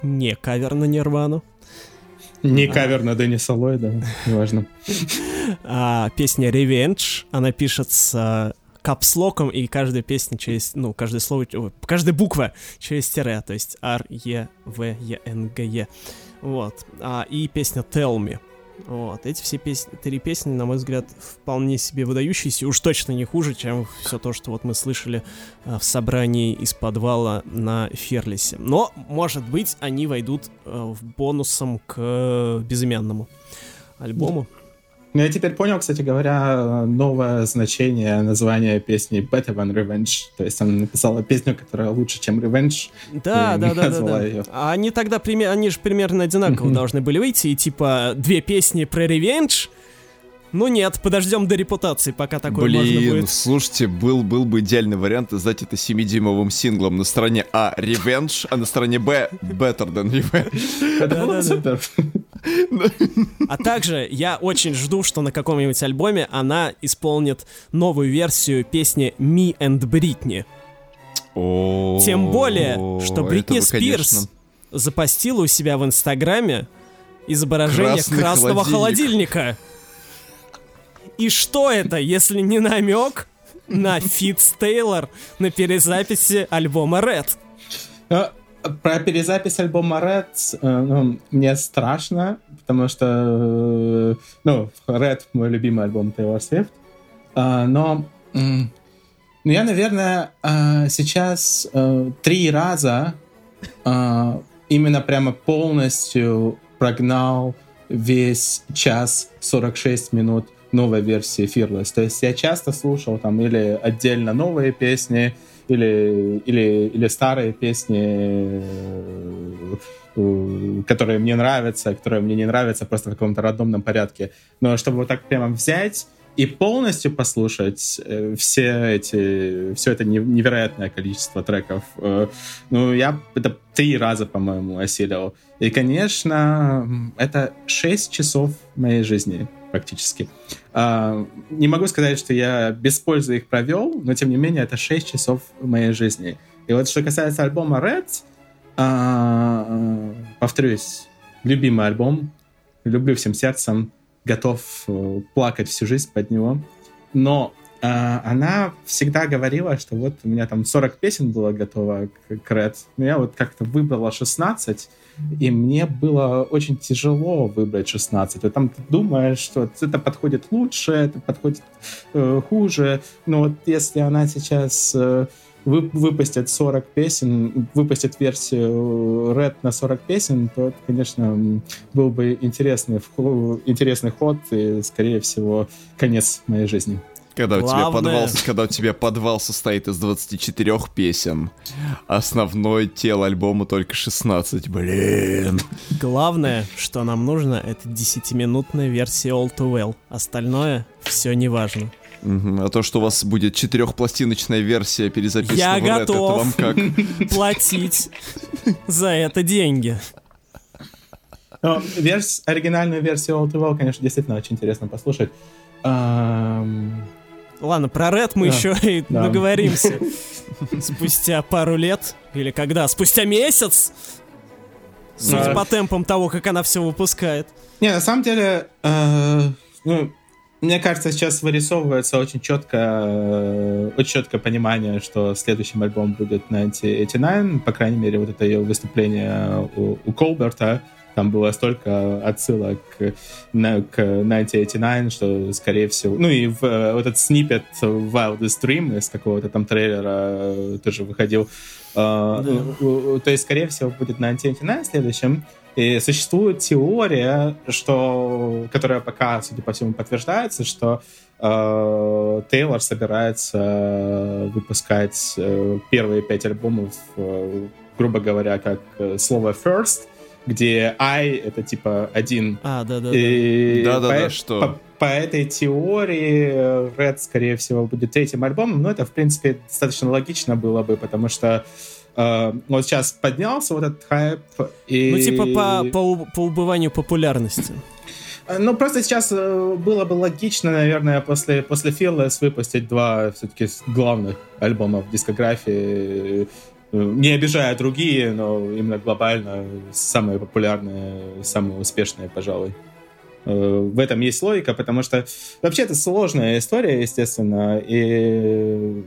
Не кавер на Нирвану. Не кавер на Денниса Ллойда, неважно. А, песня Revenge, она пишется капслоком, и каждая песня через, ну, каждое слово, каждая буква через тире, то есть R, E, V, E, N, G, E. Вот. А, и песня Tell Me. Вот. Эти все песни, три песни, на мой взгляд, вполне себе выдающиеся, уж точно не хуже, чем все то, что вот мы слышали а, в собрании из подвала на Ферлисе. Но, может быть, они войдут а, в бонусом к безымянному альбому. Ну, я теперь понял, кстати говоря, новое значение названия песни Better Than Revenge. То есть она написала песню, которая лучше, чем Revenge. Да, да, да, да, да. Ее. А они тогда, они же примерно одинаково должны были выйти, и типа две песни про Revenge, Ну нет, подождем до репутации, пока такое Блин, можно будет. слушайте, был, был бы идеальный вариант издать это 7-дюймовым синглом на стороне А Revenge, а на стороне Б Better Than Revenge. Да-да-да. А также я очень жду, что на каком-нибудь альбоме она исполнит новую версию песни Me and Britney. Тем более, что Бритни Спирс запостила у себя в Инстаграме изображение Красный красного холодильник. холодильника. И что это, если не намек на Фитц Тейлор на перезаписи альбома Red? Про перезапись альбома Red э, ну, мне страшно, потому что э, ну, Red мой любимый альбом Taylor Swift. А, Но м, ну, я, наверное, а, сейчас э, три раза именно прямо полностью прогнал весь час 46 минут новой версии Fearless. То есть я часто слушал там или отдельно новые песни, или, или, или старые песни, э, э, которые мне нравятся, которые мне не нравятся просто в каком-то рандомном порядке. Но чтобы вот так прямо взять и полностью послушать э, все эти, все это не- невероятное количество треков, ну, я это три раза, по-моему, осилил. И, конечно, это 6 часов моей жизни практически. А, не могу сказать, что я без пользы их провел, но, тем не менее, это 6 часов моей жизни. И вот что касается альбома Red, а, повторюсь, любимый альбом, люблю всем сердцем, готов э, плакать всю жизнь под него. Но она всегда говорила, что вот у меня там 40 песен было готово к, Red, но я вот как-то выбрала 16, и мне было очень тяжело выбрать 16. Вот там ты думаешь, что это подходит лучше, это подходит э, хуже, но вот если она сейчас э, вы- выпустит 40 песен, выпустит версию Red на 40 песен, то это, конечно, был бы интересный, интересный ход и, скорее всего, конец моей жизни. Когда у, тебя Главное- подвал, когда у тебя подвал состоит из 24 песен, основной тело альбома только 16, блин. Главное, что нам нужно, это 10-минутная версия All Too Well. Остальное все не важно. А то, что у вас будет четырехпластиночная версия перезаписанного Я Red, это готов. вам как? Платить за это деньги. Но верс- оригинальную версию All Too Well, конечно, действительно очень интересно послушать. Ладно, про Red мы Да. еще и Да. договоримся. Спустя пару лет, или когда? Спустя месяц? Судя Да. по темпам того, как она все выпускает. Не, на самом деле, э, ну, мне кажется, сейчас вырисовывается очень четко, э, очень четкое понимание, что следующим альбом будет 1989, по крайней мере, вот это ее выступление у, у Колберта, там было столько отсылок на- к 1989, что, скорее всего... Ну и в, э, вот этот снипет Wildest Dream из какого-то там трейлера э, тоже выходил. Э, ну, То есть, скорее всего, будет 1989 следующим. И существует теория, что, которая пока, судя по всему, подтверждается, что э, Тейлор собирается выпускать э, первые пять альбомов, э, грубо говоря, как слово first, где I — это типа один. А, да-да-да. И Да-да-да, по, что? По, по этой теории Red, скорее всего, будет третьим альбомом, но это, в принципе, достаточно логично было бы, потому что э, вот сейчас поднялся вот этот хайп, и... Ну, типа по, по, по убыванию популярности. Э, Ну, просто сейчас э, было бы логично, наверное, после, после Fearless выпустить два все-таки главных альбома в дискографии, не обижая другие, но именно глобально самые популярные, самые успешные, пожалуй. Э, В этом есть логика, потому что вообще это сложная история, естественно, и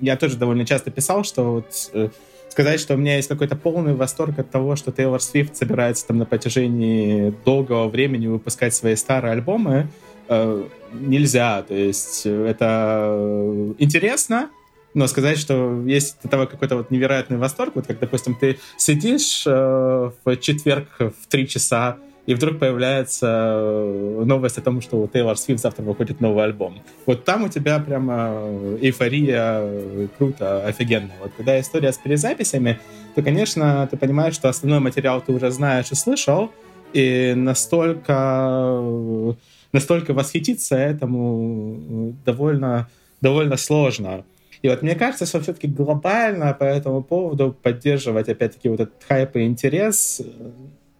я тоже довольно часто писал, что вот э, сказать, что у меня есть какой-то полный восторг от того, что Тейлор Свифт собирается там на протяжении долгого времени выпускать свои старые альбомы, э, нельзя. То есть это интересно, но сказать, что есть от этого какой-то вот невероятный восторг, вот как, допустим, ты сидишь э, в четверг в три часа, и вдруг появляется э, новость о том, что у Тейлор Свифт завтра выходит новый альбом. Вот там у тебя прямо эйфория, э, круто, офигенно. Вот когда история с перезаписями, то, конечно, ты понимаешь, что основной материал ты уже знаешь и слышал, и настолько настолько восхититься этому довольно, довольно сложно. И вот мне кажется, что все-таки глобально по этому поводу поддерживать, опять-таки, вот этот хайп и интерес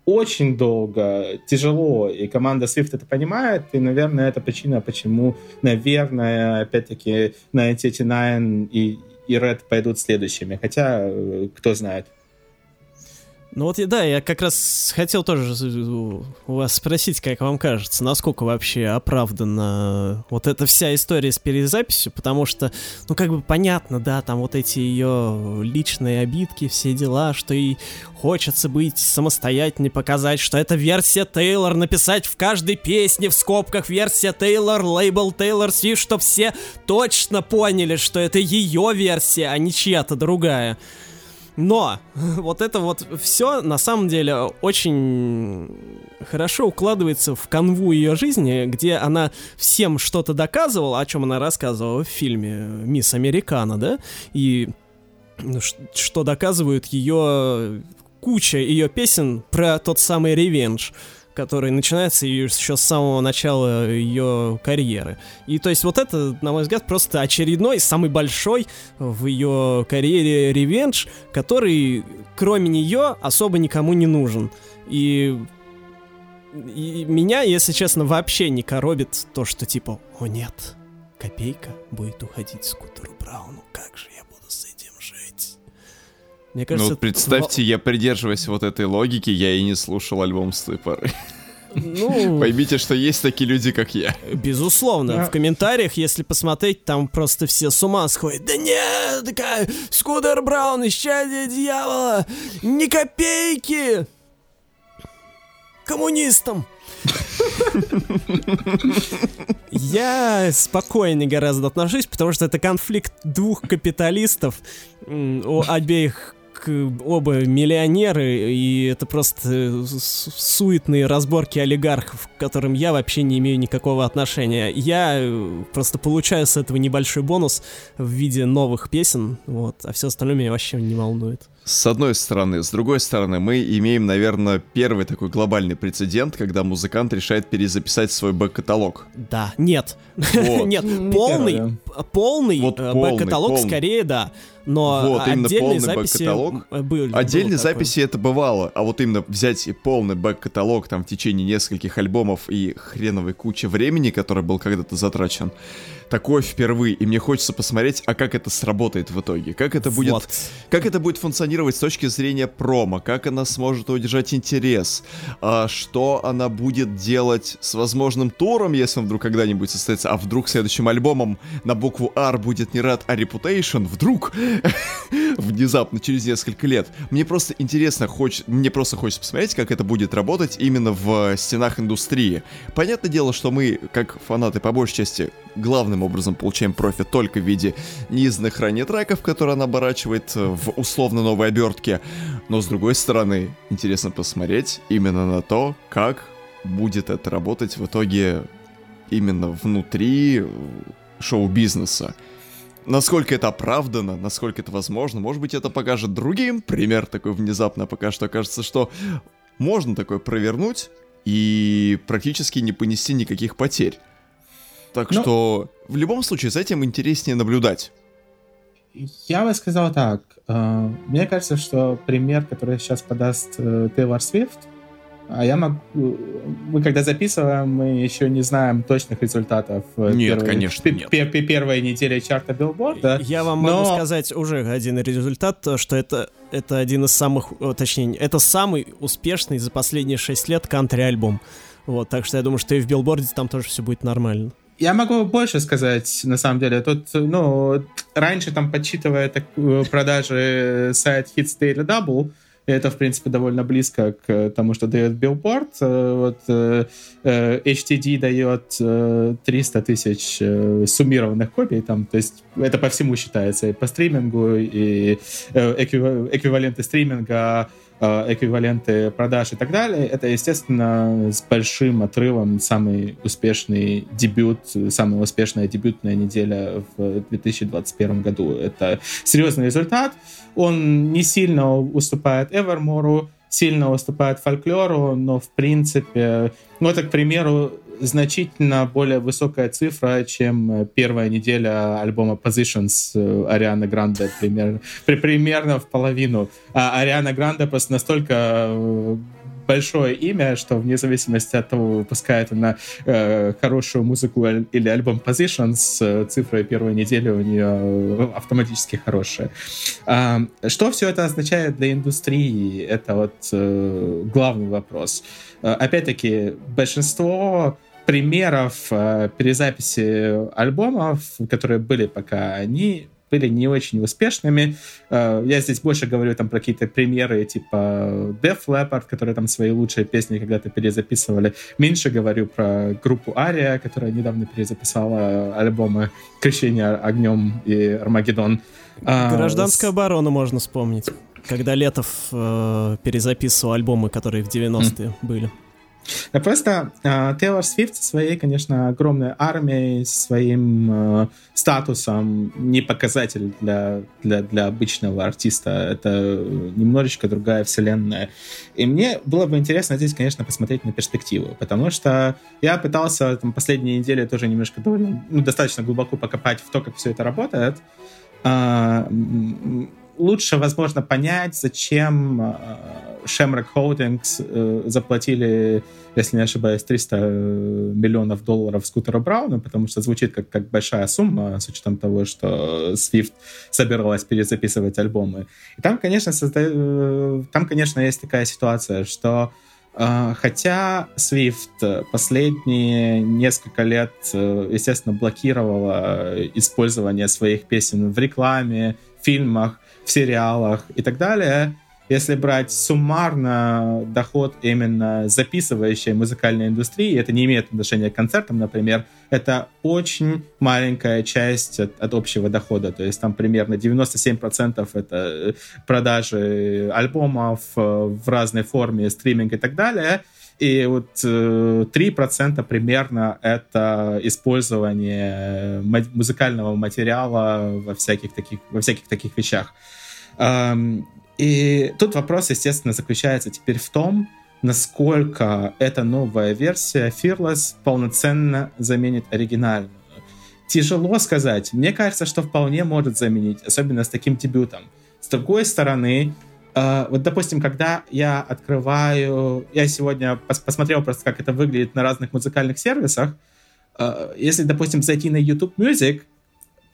очень долго, тяжело, и команда Swift это понимает, и, наверное, это причина, почему, наверное, опять-таки, 99 и, и Red пойдут следующими, хотя, э, кто знает. Ну вот, да, я как раз хотел тоже у вас спросить, как вам кажется, насколько вообще оправдана вот эта вся история с перезаписью, потому что, ну как бы понятно, да, там вот эти ее личные обидки, все дела, что и хочется быть самостоятельной, показать, что это версия Тейлор, написать в каждой песне в скобках версия Тейлор, лейбл Тейлор Свифт, чтобы все точно поняли, что это ее версия, а не чья-то другая. Но вот это вот все на самом деле очень хорошо укладывается в канву ее жизни, где она всем что-то доказывала, о чем она рассказывала в фильме «Мисс Американа», да, и ну, что доказывают ее куча ее песен про тот самый ревенж который начинается еще с самого начала ее карьеры. И то есть вот это, на мой взгляд, просто очередной, самый большой в ее карьере ревенж, который кроме нее особо никому не нужен. И и меня, если честно, вообще не коробит то, что типа, о нет, копейка будет уходить скутеру Брауну, как же я Мне кажется, ну, представьте, я придерживаясь вот этой логики, я и не слушал альбом с той поры. Ну, Поймите, что есть такие люди, как я. Безусловно. Да. В комментариях, если посмотреть, там просто все с ума сходят. Да нет, такая Скудер Браун, исчадие дьявола, ни копейки коммунистам. Я спокойнее гораздо отношусь, потому что это конфликт двух капиталистов, у обеих оба миллионеры, и это просто суетные разборки олигархов, к которым я вообще не имею никакого отношения. Я э, просто получаю с этого небольшой бонус в виде новых песен, вот, а все остальное меня вообще не волнует. С одной стороны. С другой стороны, мы имеем, наверное, первый такой глобальный прецедент, когда музыкант решает перезаписать свой бэк-каталог. Да, нет. Вот. Нет, полный, полный вот э, бэк-каталог скорее, да. Но вот, отдельные записи были. Отдельные записи это бывало, а вот именно взять и полный бэк-каталог там в течение нескольких альбомов и хреновой кучи времени, который был когда-то затрачен, такое впервые, и мне хочется посмотреть, а как это сработает в итоге, как это будет, вот. как это будет функционировать с точки зрения промо, как она сможет удержать интерес, а, что она будет делать с возможным туром, если он вдруг когда-нибудь состоится, а вдруг следующим альбомом на букву R будет не Red, а Reputation, вдруг, внезапно, через несколько лет. Мне просто интересно, хоч... мне просто хочется посмотреть, как это будет работать именно в стенах индустрии. Понятное дело, что мы, как фанаты, по большей части, главным образом получаем профит только в виде неизданных ранее треков, которые она оборачивает в условно новой обертке. Но с другой стороны, интересно посмотреть именно на то, как будет это работать в итоге именно внутри шоу-бизнеса. Насколько это оправдано, насколько это возможно, может быть это покажет другим. Пример такой внезапно пока что кажется, что можно такое провернуть и практически не понести никаких потерь. Так Но... что в любом случае за этим интереснее наблюдать. Я бы сказал так. Э, мне кажется, что пример, который сейчас подаст Тейлор Свифт, а я могу... Мы когда записываем, мы еще не знаем точных результатов. Э, нет, первой, конечно, нет. Первой недели чарта Билборда. Я вам но... могу сказать уже один результат, что это, это один из самых... Точнее, это самый успешный за последние шесть лет кантри-альбом. Вот, так что я думаю, что и в Билборде там тоже все будет нормально. Я могу больше сказать, на самом деле. Тут, ну, раньше там, подсчитывая так, э, продажи сайт Hits Daily Double, это, в принципе, довольно близко к тому, что дает Billboard. Э, вот э, HTD дает 300 тысяч суммированных копий, там, то есть это по всему считается, и по стримингу, и эквиваленты стриминга, Э, эквиваленты продаж и так далее, это, естественно, с большим отрывом самый успешный дебют, самая успешная дебютная неделя в 2021 году. Это серьезный результат. Он не сильно уступает Evermore, сильно уступает фольклору, но, в принципе, ну, это, к примеру, значительно более высокая цифра, чем первая неделя альбома Positions э, Арианы Гранде, примерно, при, примерно в половину. А Ариана Гранде просто настолько э, большое имя, что вне зависимости от того, выпускает она э, хорошую музыку или альбом Position с э, цифрой первой недели у нее э, автоматически хорошая. А, что все это означает для индустрии? Это вот э, главный вопрос. Э, опять-таки, большинство примеров э, перезаписи альбомов, которые были пока, они были не очень успешными. Э, я здесь больше говорю там про какие-то примеры типа Def Leppard, которые там свои лучшие песни когда-то перезаписывали. Меньше говорю про группу Ария, которая недавно перезаписала альбомы «Крещение огнем» и «Армагеддон». А, Гражданская оборона можно вспомнить. Когда Летов э, перезаписывал альбомы, которые в 90-е mm. были. Да просто э, Тейлор Свифт своей, конечно, огромной армией, своим э, статусом не показатель для, для, для обычного артиста. Это немножечко другая вселенная. И мне было бы интересно здесь, конечно, посмотреть на перспективу, потому что я пытался там, последние недели тоже немножко довольно, ну, достаточно глубоко покопать в то, как все это работает. Э, лучше, возможно, понять, зачем э, Shamrock Holdings э, заплатили, если не ошибаюсь, 300 э, миллионов долларов скутеру Брауну, потому что звучит как, как большая сумма, с учетом того, что Swift собиралась перезаписывать альбомы. И там, конечно, созда... там, конечно, есть такая ситуация, что Хотя Swift последние несколько лет, естественно, блокировала использование своих песен в рекламе, фильмах, в сериалах и так далее, если брать суммарно доход именно записывающей музыкальной индустрии, это не имеет отношения к концертам, например, это очень маленькая часть от, от общего дохода. То есть там примерно 97% это продажи альбомов э, в разной форме, стриминг и так далее. И вот 3% э, примерно это использование музыкального материала во всяких таких, во всяких таких вещах. И тут вопрос, естественно, заключается теперь в том, насколько эта новая версия Fearless полноценно заменит оригинальную. Тяжело сказать. Мне кажется, что вполне может заменить, особенно с таким дебютом. С другой стороны, вот, допустим, когда я открываю... Я сегодня пос посмотрел просто, как это выглядит на разных музыкальных сервисах. Э, если, допустим, зайти на YouTube Music,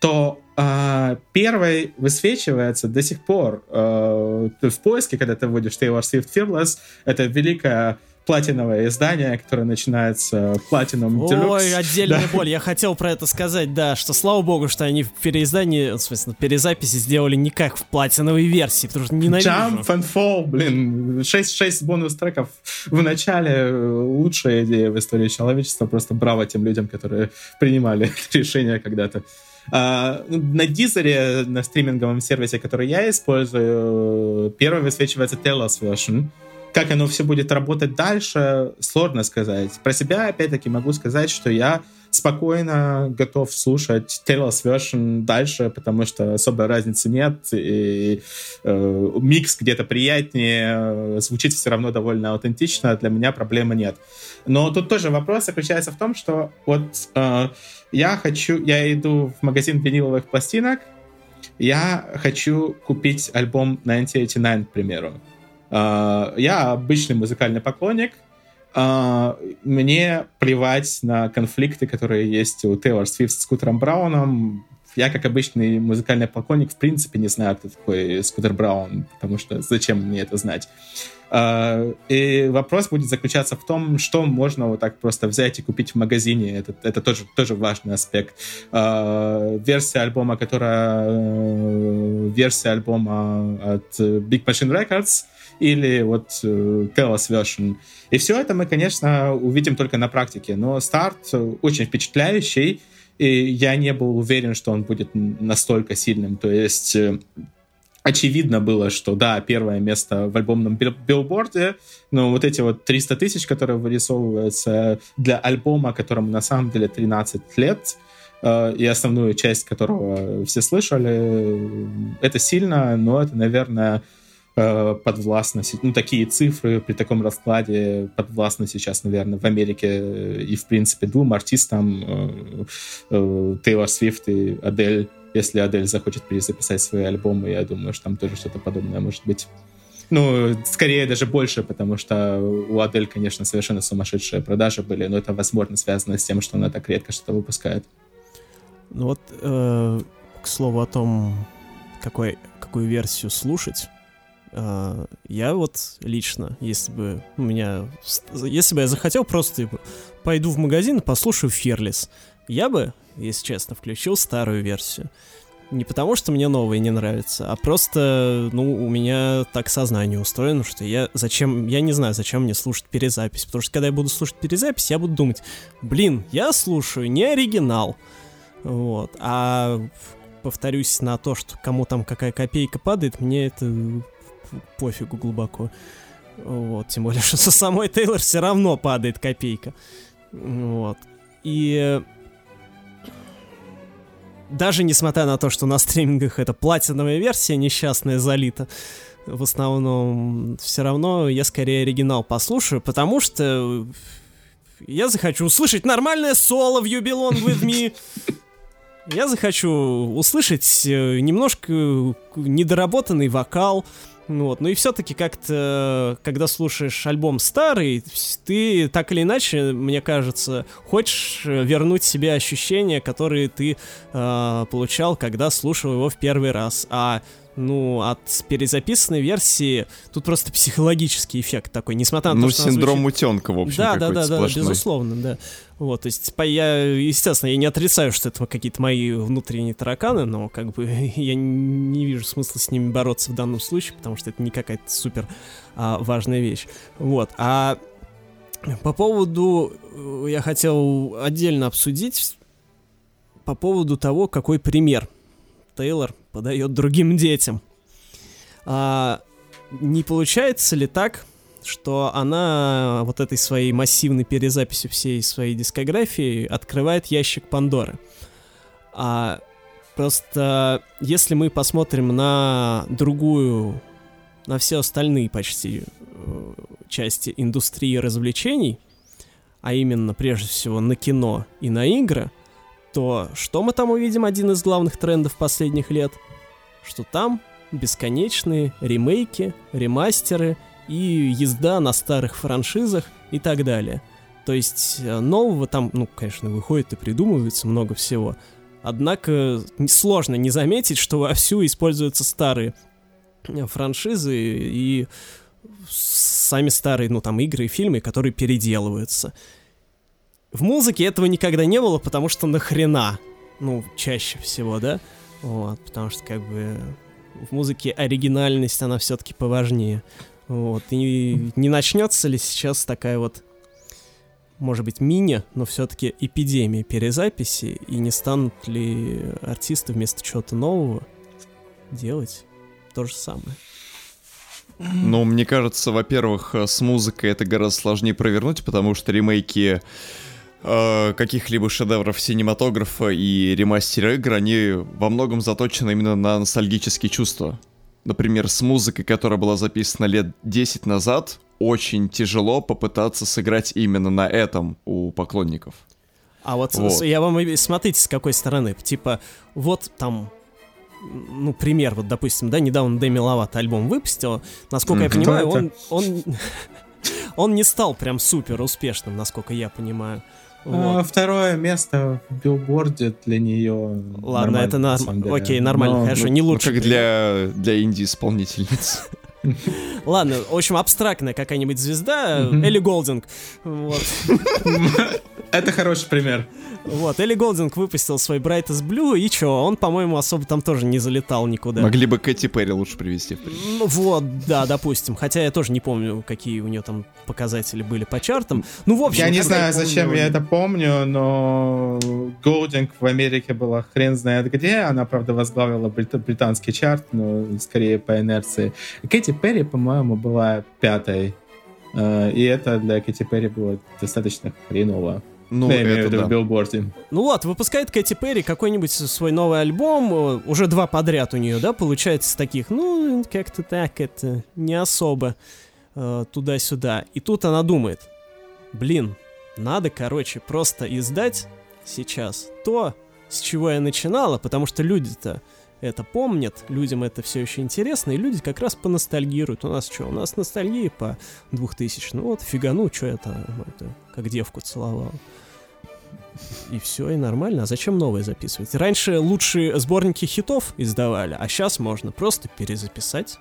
то э, первый высвечивается до сих пор э, в поиске, когда ты вводишь Taylor Swift Fearless, это великая платиновое издание, которое начинается платином Ой, отдельная да. боль. Я хотел про это сказать, да, что слава богу, что они в переиздании, в смысле, перезаписи сделали не как в платиновой версии, потому что ненавижу. Jump and Fall, блин, 6, 6 бонус треков в начале лучшая идея в истории человечества, просто браво тем людям, которые принимали решение когда-то. Ну, на Дизере, на стриминговом сервисе, который я использую, первый высвечивается Telos Version. Как оно все будет работать дальше, сложно сказать. Про себя, опять-таки, могу сказать, что я спокойно готов слушать Taylor's Version дальше, потому что особой разницы нет, и э, микс где-то приятнее, звучит все равно довольно аутентично, для меня проблемы нет. Но тут тоже вопрос заключается в том, что вот э, я хочу, я иду в магазин виниловых пластинок, я хочу купить альбом 1989, к примеру. Uh, я обычный музыкальный поклонник, Uh, мне плевать на конфликты, которые есть у Тейлор Свифт с Скутером Брауном. Я, как обычный музыкальный поклонник, в принципе не знаю, кто такой Скутер Браун, потому что зачем мне это знать. Uh, и вопрос будет заключаться в том, что можно вот так просто взять и купить в магазине. Это, это тоже, тоже важный аспект. Версия альбома, которая... версия альбома от Big Machine Records — или вот э, Chaos Version. И все это мы, конечно, увидим только на практике. Но старт очень впечатляющий, и я не был уверен, что он будет настолько сильным. То есть э, очевидно было, что да, первое место в альбомном билборде, но вот эти вот 300 тысяч, которые вырисовываются для альбома, которому на самом деле 13 лет, э, и основную часть которого все слышали, это сильно, но это, наверное, э, подвластно, ну, такие цифры при таком раскладе подвластны сейчас, наверное, в Америке э, и, в принципе, двум артистам э, э, Тейлор Свифт и Адель. Если Адель захочет перезаписать свои альбомы, я думаю, что там тоже что-то подобное может быть. Ну, скорее даже больше, потому что у Адель, конечно, совершенно сумасшедшие продажи были, но это, возможно, связано с тем, что она так редко что-то выпускает. Ну вот, э, к слову о том, какой, какую версию слушать, э, я вот лично, если бы у меня... Если бы я захотел, просто типа, пойду в магазин и послушаю Fearless, я бы, если честно, включил старую версию. Не потому, что мне новые не нравятся, а просто, ну, у меня так сознание устроено, что я зачем, я не знаю, зачем мне слушать перезапись, потому что когда я буду слушать перезапись, я буду думать, блин, я слушаю не оригинал, вот, а повторюсь на то, что кому там какая копейка падает, мне это пофигу глубоко. Вот, тем более, что со самой Тейлор все равно падает копейка. Вот. И даже несмотря на то, что на стримингах это платиновая версия несчастная залита, в основном все равно я скорее оригинал послушаю, потому что я захочу услышать нормальное соло в You Belong With Me. Я захочу услышать э, немножко недоработанный вокал, вот. Ну и все-таки как-то, когда слушаешь альбом старый, ты так или иначе, мне кажется, хочешь вернуть себе ощущения, которые ты э, получал, когда слушал его в первый раз. А ну, от перезаписанной версии тут просто психологический эффект такой, несмотря на ну, то, что... Ну, синдром звучит... утенка, в общем, Да, да, да, да, безусловно, да. Вот, то есть, я, естественно, я не отрицаю, что это какие-то мои внутренние тараканы, но как бы я не вижу смысла с ними бороться в данном случае, потому что это не какая-то супер а, важная вещь. Вот, а по поводу... Э, я хотел отдельно обсудить по поводу того, какой пример Тейлор подает другим детям. А, не получается ли так, что она вот этой своей массивной перезаписью всей своей дискографии открывает ящик Пандоры? А, просто если мы посмотрим на другую, на все остальные почти э, части индустрии развлечений, а именно прежде всего на кино и на игры – то что мы там увидим один из главных трендов последних лет? Что там бесконечные ремейки, ремастеры и езда на старых франшизах и так далее. То есть э, нового там, ну, конечно, выходит и придумывается много всего. Однако сложно не заметить, что вовсю используются старые э, франшизы и сами старые, ну, там, игры и фильмы, которые переделываются. В музыке этого никогда не было, потому что нахрена? Ну, чаще всего, да? Вот, потому что как бы в музыке оригинальность, она все-таки поважнее. Вот, и не начнется ли сейчас такая вот, может быть, мини, но все-таки эпидемия перезаписи, и не станут ли артисты вместо чего-то нового делать то же самое? Ну, мне кажется, во-первых, с музыкой это гораздо сложнее провернуть, потому что ремейки Э, каких-либо шедевров синематографа и ремастера игр, они во многом заточены именно на ностальгические чувства. Например, с музыкой, которая была записана лет 10 назад, очень тяжело попытаться сыграть именно на этом у поклонников. А вот, вот. я вам смотрите с какой стороны. Типа, вот там ну, пример, вот, допустим, да, недавно Дэми Ловато альбом выпустил. Насколько mm-hmm. я понимаю, он, он, он не стал прям супер успешным, насколько я понимаю. Вот. А, второе место в билборде для нее. Ладно, это на... окей, нормально, Но, хорошо, ну, не лучше. Ну, как для, для инди-исполнительниц. Ладно, в общем, абстрактная какая-нибудь звезда, Элли Голдинг. Это хороший пример. Вот, Элли Голдинг выпустил свой Brightest Blue, и чё, он, по-моему, особо там тоже не залетал никуда. Могли бы Кэти Перри лучше привести. Ну вот, да, допустим. Хотя я тоже не помню, какие у нее там показатели были по чартам. Ну, в общем... Я не знаю, я помню... зачем я это помню, но Голдинг в Америке была хрен знает где. Она, правда, возглавила брит- британский чарт, но скорее по инерции. Кэти Перри, по-моему, была пятой. Э, и это для Кэти Перри было достаточно хреново. Ну, Я это да. в билборде. Ну вот, выпускает Кэти Перри какой-нибудь свой новый альбом, э, уже два подряд у нее, да, получается таких, ну, как-то так, это не особо э, туда-сюда. И тут она думает, блин, надо, короче, просто издать сейчас то, с чего я начинала, потому что люди-то это помнят, людям это все еще интересно, и люди как раз поностальгируют. У нас что, у нас ностальгия по 2000 Ну вот, фигану, что я там, это, как девку целовал. И все, и нормально. А зачем новые записывать? Раньше лучшие сборники хитов издавали, а сейчас можно просто перезаписать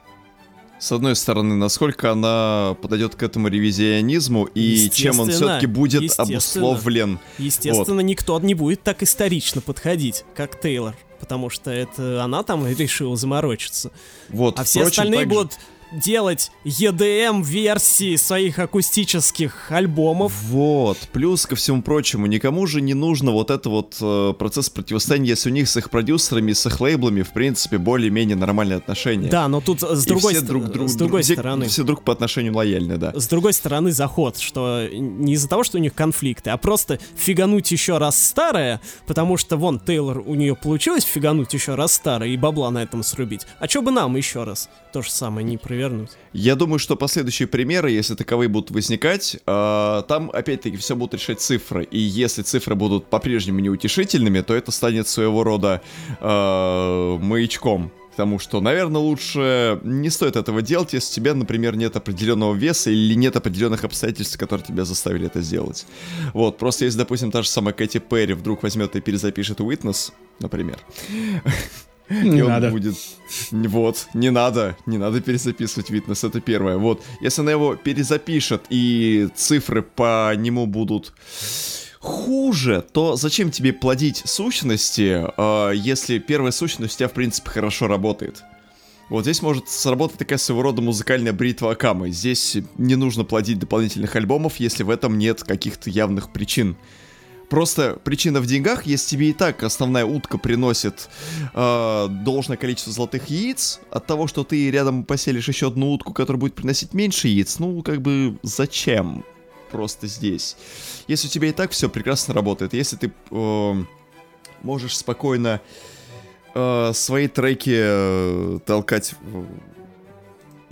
с одной стороны, насколько она подойдет к этому ревизионизму и чем он все-таки будет обусловлен. Естественно, вот. никто не будет так исторично подходить, как Тейлор, потому что это она там решила заморочиться. Вот, а все впрочем, остальные также... будут делать EDM-версии своих акустических альбомов. Вот, плюс ко всему прочему, никому же не нужно вот это вот э, процесс противостояния, если у них с их продюсерами, с их лейблами, в принципе, более-менее нормальные отношения. Да, но тут с другой, ст- друг, друг, с другой друг, стороны... Все друг по отношению лояльны, да. С другой стороны, заход, что не из-за того, что у них конфликты, а просто фигануть еще раз старое, потому что, вон, Тейлор, у нее получилось фигануть еще раз старое и бабла на этом срубить. А что бы нам еще раз то же самое не провернуть? Вернуть. Я думаю, что последующие примеры, если таковые будут возникать, э, там опять-таки все будут решать цифры. И если цифры будут по-прежнему неутешительными, то это станет своего рода э, маячком к тому, что, наверное, лучше не стоит этого делать, если у тебя, например, нет определенного веса или нет определенных обстоятельств, которые тебя заставили это сделать. Вот, просто если, допустим, та же самая Кэти Перри вдруг возьмет и перезапишет Witness, например, не и он надо. будет... Вот, не надо, не надо перезаписывать Витнес, это первое. Вот, если она его перезапишет и цифры по нему будут хуже, то зачем тебе плодить сущности, э, если первая сущность у тебя, в принципе, хорошо работает? Вот здесь может сработать такая своего рода музыкальная бритва Акамы. Здесь не нужно плодить дополнительных альбомов, если в этом нет каких-то явных причин. Просто причина в деньгах, если тебе и так основная утка приносит э, должное количество золотых яиц, от того, что ты рядом поселишь еще одну утку, которая будет приносить меньше яиц, ну, как бы, зачем? Просто здесь. Если у тебя и так все прекрасно работает, если ты э, можешь спокойно э, свои треки э, толкать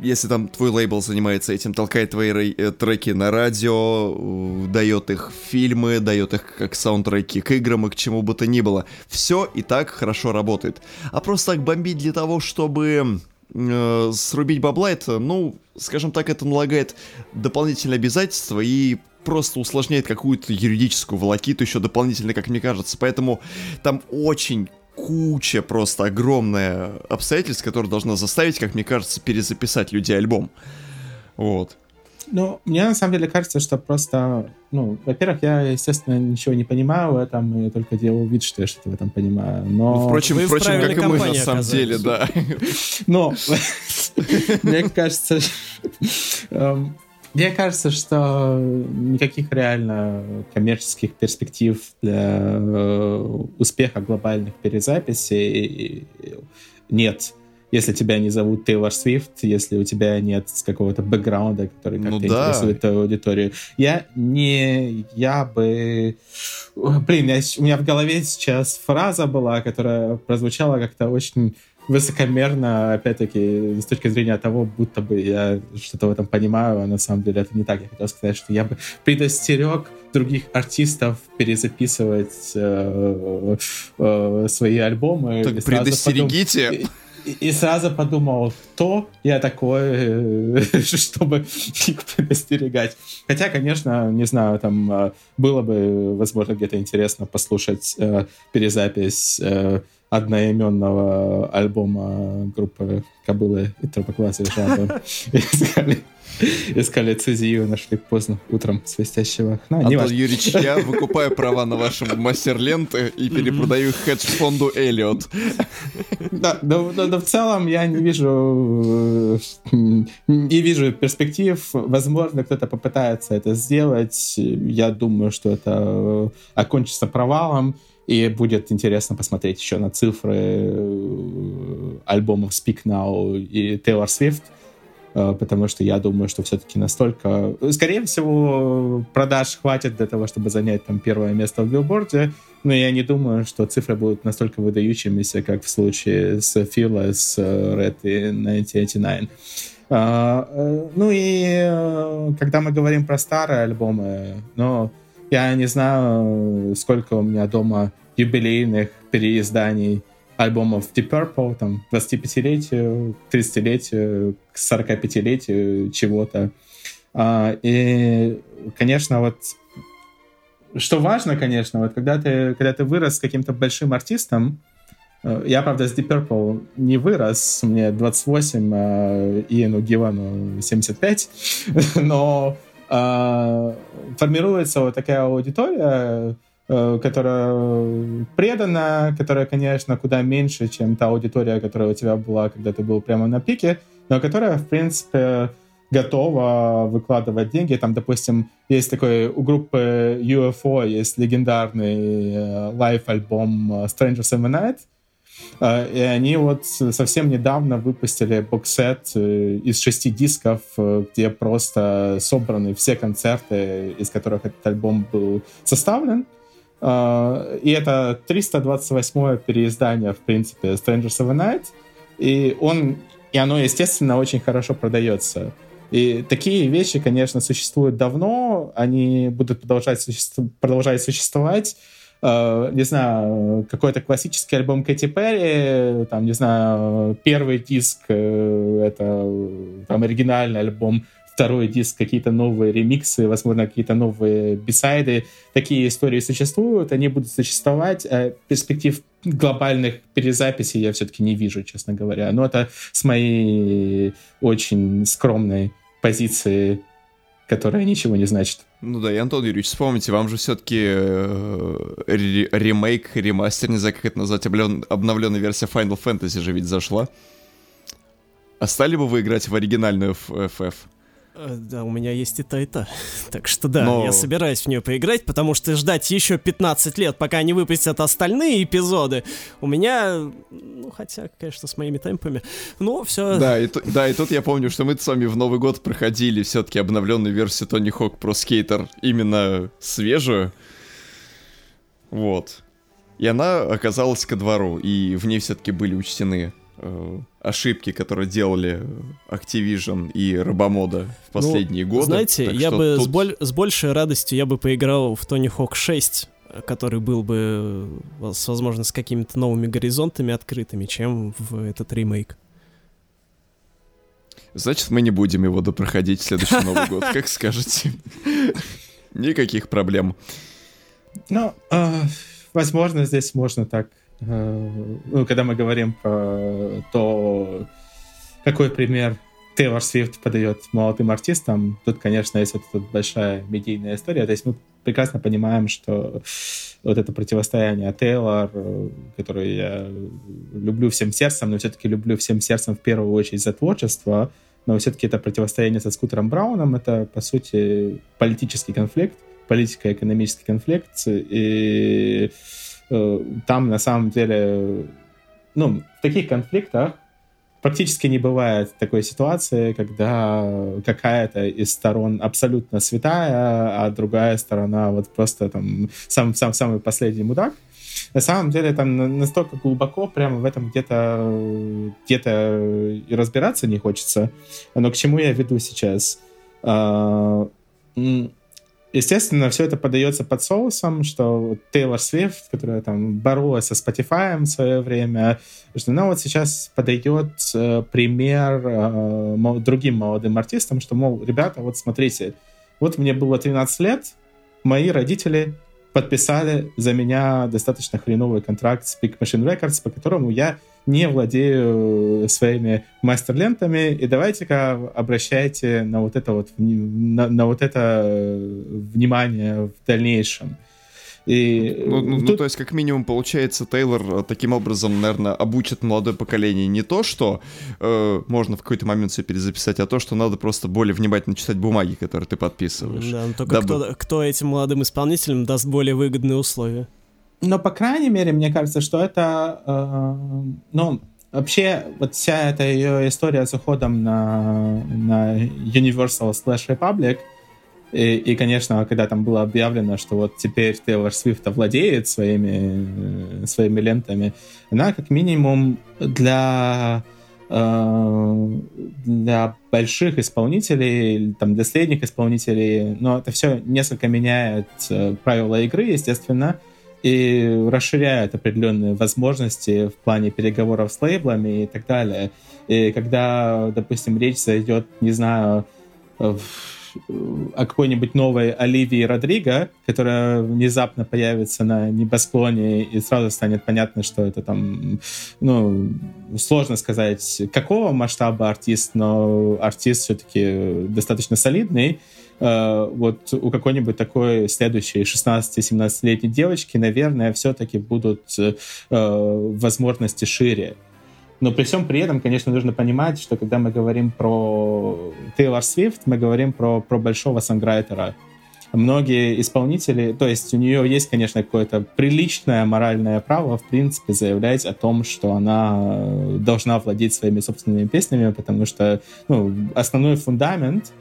если там твой лейбл занимается этим, толкает твои э, треки на радио, э, дает их фильмы, дает их как саундтреки к играм и к чему бы то ни было. Все и так хорошо работает. А просто так бомбить для того, чтобы э, срубить бабла, это, ну, скажем так, это налагает дополнительные обязательства и просто усложняет какую-то юридическую волокиту еще дополнительно, как мне кажется. Поэтому там очень куча просто огромная обстоятельств, которые должна заставить, как мне кажется, перезаписать людей альбом. Вот. Ну, мне на самом деле кажется, что просто, ну, во-первых, я, естественно, ничего не понимаю в этом, и только делаю вид, что я что-то в этом понимаю, но... Ну, впрочем, впрочем как и мы на самом деле, да. Но, мне кажется, эм, мне кажется, что никаких реально коммерческих перспектив для э, успеха глобальных перезаписей нет. Если тебя не зовут Тейлор Свифт, если у тебя нет какого-то бэкграунда, который как-то ну, да. интересует аудиторию. Я не... Я бы... Блин, я, у меня в голове сейчас фраза была, которая прозвучала как-то очень высокомерно, опять-таки, с точки зрения того, будто бы я что-то в этом понимаю, а на самом деле это не так. Я хотел сказать, что я бы предостерег других артистов перезаписывать э, э, свои альбомы. Так предостерегите. Потом, и, и сразу подумал, кто я такой, чтобы их предостерегать. Хотя, конечно, не знаю, там э, было бы, возможно, где-то интересно послушать э, перезапись э, одноименного альбома группы Кобылы и Тропокласс искали, искали цезию, нашли поздно утром свистящего окна. Антон Юрьевич, я выкупаю права на ваши мастер-ленты и перепродаю их хедж-фонду Эллиот. Да, но, но, но в целом я не вижу не вижу перспектив. Возможно, кто-то попытается это сделать. Я думаю, что это окончится провалом. И будет интересно посмотреть еще на цифры э, альбомов Speak Now и Taylor Swift. э, потому что я думаю, что все-таки настолько... Скорее всего, продаж хватит для того, чтобы занять там первое место в билборде, но я не думаю, что цифры будут настолько выдающимися, как в случае с Фила, с Red и 1989. Uh, ну и когда мы говорим про старые альбомы, ну, я не знаю, сколько у меня дома юбилейных переизданий альбомов Deep Purple, там, к 25-летию, к 30-летию, к 45-летию чего-то. А, и, конечно, вот что важно, конечно, вот когда ты, когда ты вырос с каким-то большим артистом, э, я, правда, с Deep Purple не вырос, мне 28, а Иену Гивану 75, но формируется вот такая аудитория, Э, которая предана, которая, конечно, куда меньше, чем та аудитория, которая у тебя была, когда ты был прямо на пике, но которая, в принципе, готова выкладывать деньги. Там, допустим, есть такой у группы UFO есть легендарный live-альбом э, Strangers in the Night, э, и они вот совсем недавно выпустили боксет из шести дисков, где просто собраны все концерты, из которых этот альбом был составлен. А, и это 328-е переиздание, в принципе, Strangers of the Night. И, он, и оно, естественно, очень хорошо продается. И такие вещи, конечно, существуют давно, они будут продолжать, существу, продолжать существовать. Uh, не знаю, какой-то классический альбом Кэти Перри, там, не знаю, первый диск, э, это там оригинальный альбом второй диск, какие-то новые ремиксы, возможно, какие-то новые бисайды. Такие истории существуют, они будут существовать. А перспектив глобальных перезаписей я все-таки не вижу, честно говоря. Но это с моей очень скромной позиции, которая ничего не значит. Ну да, и Антон Юрьевич, вспомните, вам же все-таки э, ремейк, ремастер, не знаю, как это назвать, обновленная версия Final Fantasy же ведь зашла. А стали бы вы играть в оригинальную FF? Э, да, у меня есть и то, и то. Так что да, Но... я собираюсь в нее поиграть, потому что ждать еще 15 лет, пока они выпустят остальные эпизоды, у меня, ну, хотя, конечно, с моими темпами, ну, все. Да, и, да, и тут я помню, что мы с вами в Новый год проходили все-таки обновленную версию Тони Хок про скейтер, именно свежую. Вот. И она оказалась ко двору, и в ней все-таки были учтены ошибки, которые делали Activision и Робомода в ну, последние ну, годы. Знаете, так я бы тут... с, боль, с большей радостью я бы поиграл в Тони Хок 6, который был бы, возможно, с какими-то новыми горизонтами открытыми, чем в этот ремейк. Значит, мы не будем его допроходить в следующий Новый год, как скажете. Никаких проблем. Ну, а, возможно, здесь можно так Э, ну, когда мы говорим про то, какой пример Тейлор Свифт подает молодым артистам, тут, конечно, есть вот эта большая медийная история. То есть мы прекрасно понимаем, что вот это противостояние Тейлор, которое я люблю всем сердцем, но все-таки люблю всем сердцем в первую очередь за творчество, но все-таки это противостояние со Скутером Брауном, это, по сути, политический конфликт, политико-экономический конфликт, и Э, там на самом деле, ну, в таких конфликтах практически не бывает такой ситуации, когда какая-то из сторон абсолютно святая, а другая сторона вот просто там сам, сам самый последний мудак. На самом деле там настолько глубоко прямо в этом где-то где-то и разбираться не хочется. Но к чему я веду сейчас? Естественно, все это подается под соусом, что Тейлор Свифт, которая там боролась со Spotify в свое время, что она вот сейчас подает э, пример э, другим молодым артистам, что, мол, ребята, вот смотрите, вот мне было 13 лет, мои родители подписали за меня достаточно хреновый контракт с Big Machine Records, по которому я не владею своими мастер-лентами, и давайте-ка обращайте на вот это вот, на, на вот это э, внимание в дальнейшем. И ну, ну, тут... ну, то есть, как минимум, получается, Тейлор э, таким образом, наверное, обучит молодое поколение не то, что э, можно в какой-то момент все перезаписать, а то, что надо просто более внимательно читать бумаги, которые ты подписываешь. Да, но только дабы... кто, кто этим молодым исполнителям даст более выгодные условия? Но, по крайней мере, мне кажется, что это, э, ну, вообще, вот вся эта ее история с уходом на, на Universal slash Republic, и, и, конечно, когда там было объявлено, что вот теперь Тейлор Свифт овладеет своими, своими лентами, она как минимум для Э, для больших исполнителей, там, для средних исполнителей, но это все несколько меняет э, правила игры, естественно, и расширяет определенные возможности в плане переговоров с лейблами и так далее. И когда, допустим, речь зайдет, не знаю, в о какой-нибудь новой Оливии Родриго, которая внезапно появится на небосклоне, и сразу станет понятно, что это там, ну, сложно сказать, какого масштаба артист, но артист все-таки достаточно солидный. Э, вот у какой-нибудь такой следующей 16-17-летней девочки, наверное, все-таки будут э, возможности шире. Но при всем при этом, конечно, нужно понимать, что когда мы говорим про Тейлор Свифт, мы говорим про, про большого санграйтера. Многие исполнители, то есть у нее есть, конечно, какое-то приличное моральное право, в принципе, заявлять о том, что она должна владеть своими собственными песнями, потому что ну, основной фундамент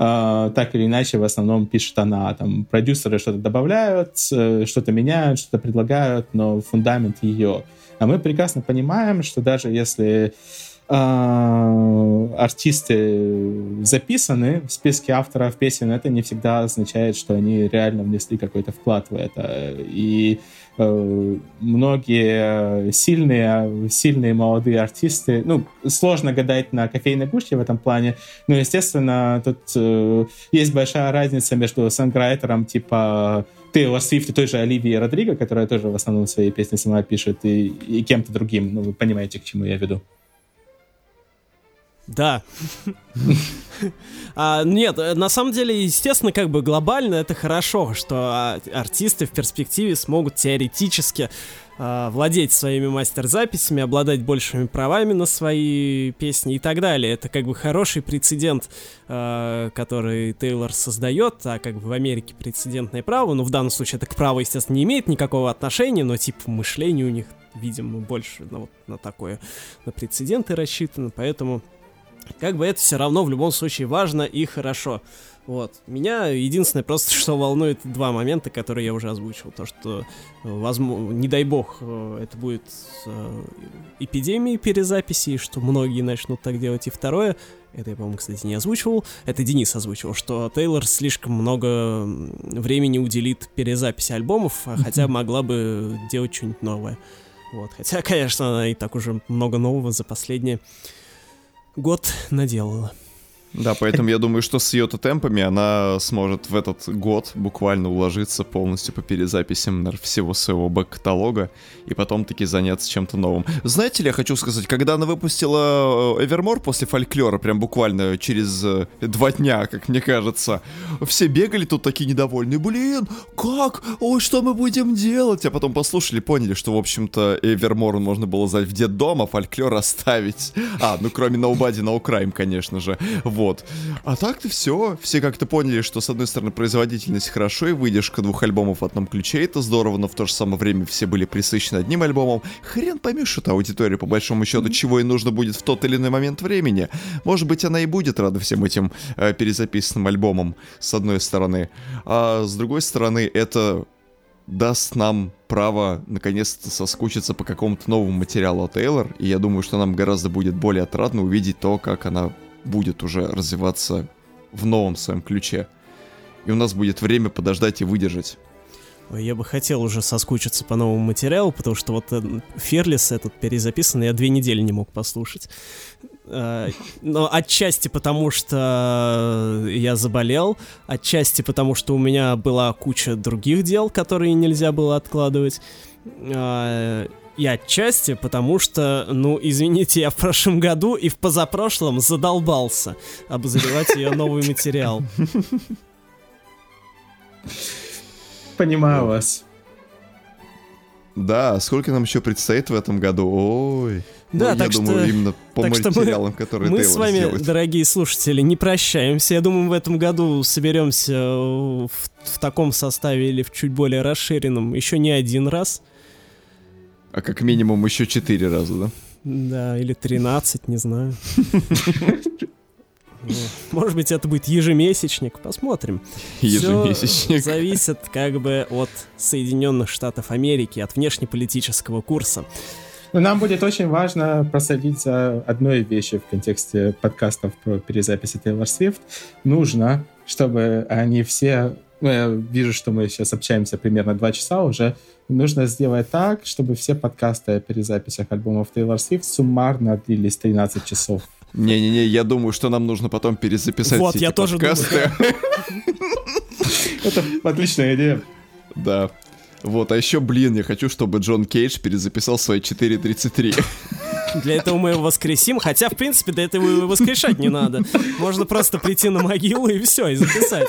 Uh, так или иначе в основном пишет она. Там продюсеры что-то добавляют, э, что-то меняют, что-то предлагают, но фундамент ее. А мы прекрасно понимаем, что даже если э, артисты записаны в списке авторов песен, это не всегда означает, что они реально внесли какой-то вклад в это. И э, многие сильные, сильные молодые артисты, ну, сложно гадать на кофейной гуще в этом плане, но, естественно, тут э, есть большая разница между санграйтером типа Тейлор Свифт и той же Оливии Родриго, которая тоже в основном свои песни сама пишет, и, и кем-то другим. Ну, вы понимаете, к чему я веду. Да. а, нет, на самом деле, естественно, как бы глобально это хорошо, что а, артисты в перспективе смогут теоретически владеть своими мастер-записями, обладать большими правами на свои песни и так далее. Это как бы хороший прецедент, а, который Тейлор создает, а как бы в Америке прецедентное право, ну в данном случае это к праву, естественно, не имеет никакого отношения, но типа мышление у них, видимо, больше на, вот, на такое, на прецеденты рассчитано, поэтому как бы это все равно в любом случае важно и хорошо. Вот. Меня единственное просто, что волнует два момента, которые я уже озвучил. То, что, возможно, не дай бог, э, это будет э, эпидемией перезаписи, что многие начнут так делать. И второе, это я, по-моему, кстати, не озвучивал, это Денис озвучивал, что Тейлор слишком много времени уделит перезаписи альбомов, а хотя могла бы делать что-нибудь новое. Вот. Хотя, конечно, она и так уже много нового за последние год наделала. Да, поэтому я думаю, что с ее-то темпами она сможет в этот год буквально уложиться полностью по перезаписям всего своего бэк-каталога и потом таки заняться чем-то новым. Знаете ли, я хочу сказать, когда она выпустила Эвермор после фольклора, прям буквально через э, два дня, как мне кажется, все бегали тут такие недовольные. Блин, как? Ой, что мы будем делать? А потом послушали, поняли, что, в общем-то, Эвермор можно было сдать в детдом, а фольклор оставить. А, ну кроме Nobody No Crime, конечно же. Вот. А так-то все. Все как-то поняли, что, с одной стороны, производительность хорошо, и выдержка двух альбомов в одном ключе, это здорово, но в то же самое время все были присыщены одним альбомом. Хрен поймешь, что аудитория, по большому счету, чего и нужно будет в тот или иной момент времени. Может быть, она и будет рада всем этим э, перезаписанным альбомам, с одной стороны. А с другой стороны, это даст нам право наконец-то соскучиться по какому-то новому материалу от Тейлор, и я думаю, что нам гораздо будет более отрадно увидеть то, как она будет уже развиваться в новом своем ключе. И у нас будет время подождать и выдержать. Я бы хотел уже соскучиться по новому материалу, потому что вот Ферлис этот перезаписанный я две недели не мог послушать. А, но отчасти потому, что я заболел, отчасти потому, что у меня была куча других дел, которые нельзя было откладывать. И отчасти потому что, ну, извините, я в прошлом году и в позапрошлом задолбался обозревать ее новый материал. Понимаю вас. Да, сколько нам еще предстоит в этом году? Ой. Да, ну, так я думаю, именно по так материалам, что мы, которые мы с вами, сделает. дорогие слушатели, не прощаемся. Я думаю, в этом году соберемся в, в таком составе или в чуть более расширенном еще не один раз. А как минимум еще четыре раза, да? Да, или 13, не знаю. Может быть, это будет ежемесячник, посмотрим. Ежемесячник. Всё зависит как бы от Соединенных Штатов Америки, от внешнеполитического курса. Но нам будет очень важно проследить за одной вещью в контексте подкастов про перезаписи Taylor Swift. Нужно, чтобы они все... Ну, я вижу, что мы сейчас общаемся примерно два часа уже. Нужно сделать так, чтобы все подкасты о перезаписях альбомов Taylor Swift суммарно длились 13 часов. Не-не-не, я думаю, что нам нужно потом перезаписать Вот, все я эти тоже подкасты. Это отличная идея. Да. Вот, а еще, блин, я хочу, чтобы Джон Кейдж перезаписал свои 4.33. Для этого мы его воскресим, хотя, в принципе, до этого его воскрешать не надо. Можно просто прийти на могилу и все, и записать.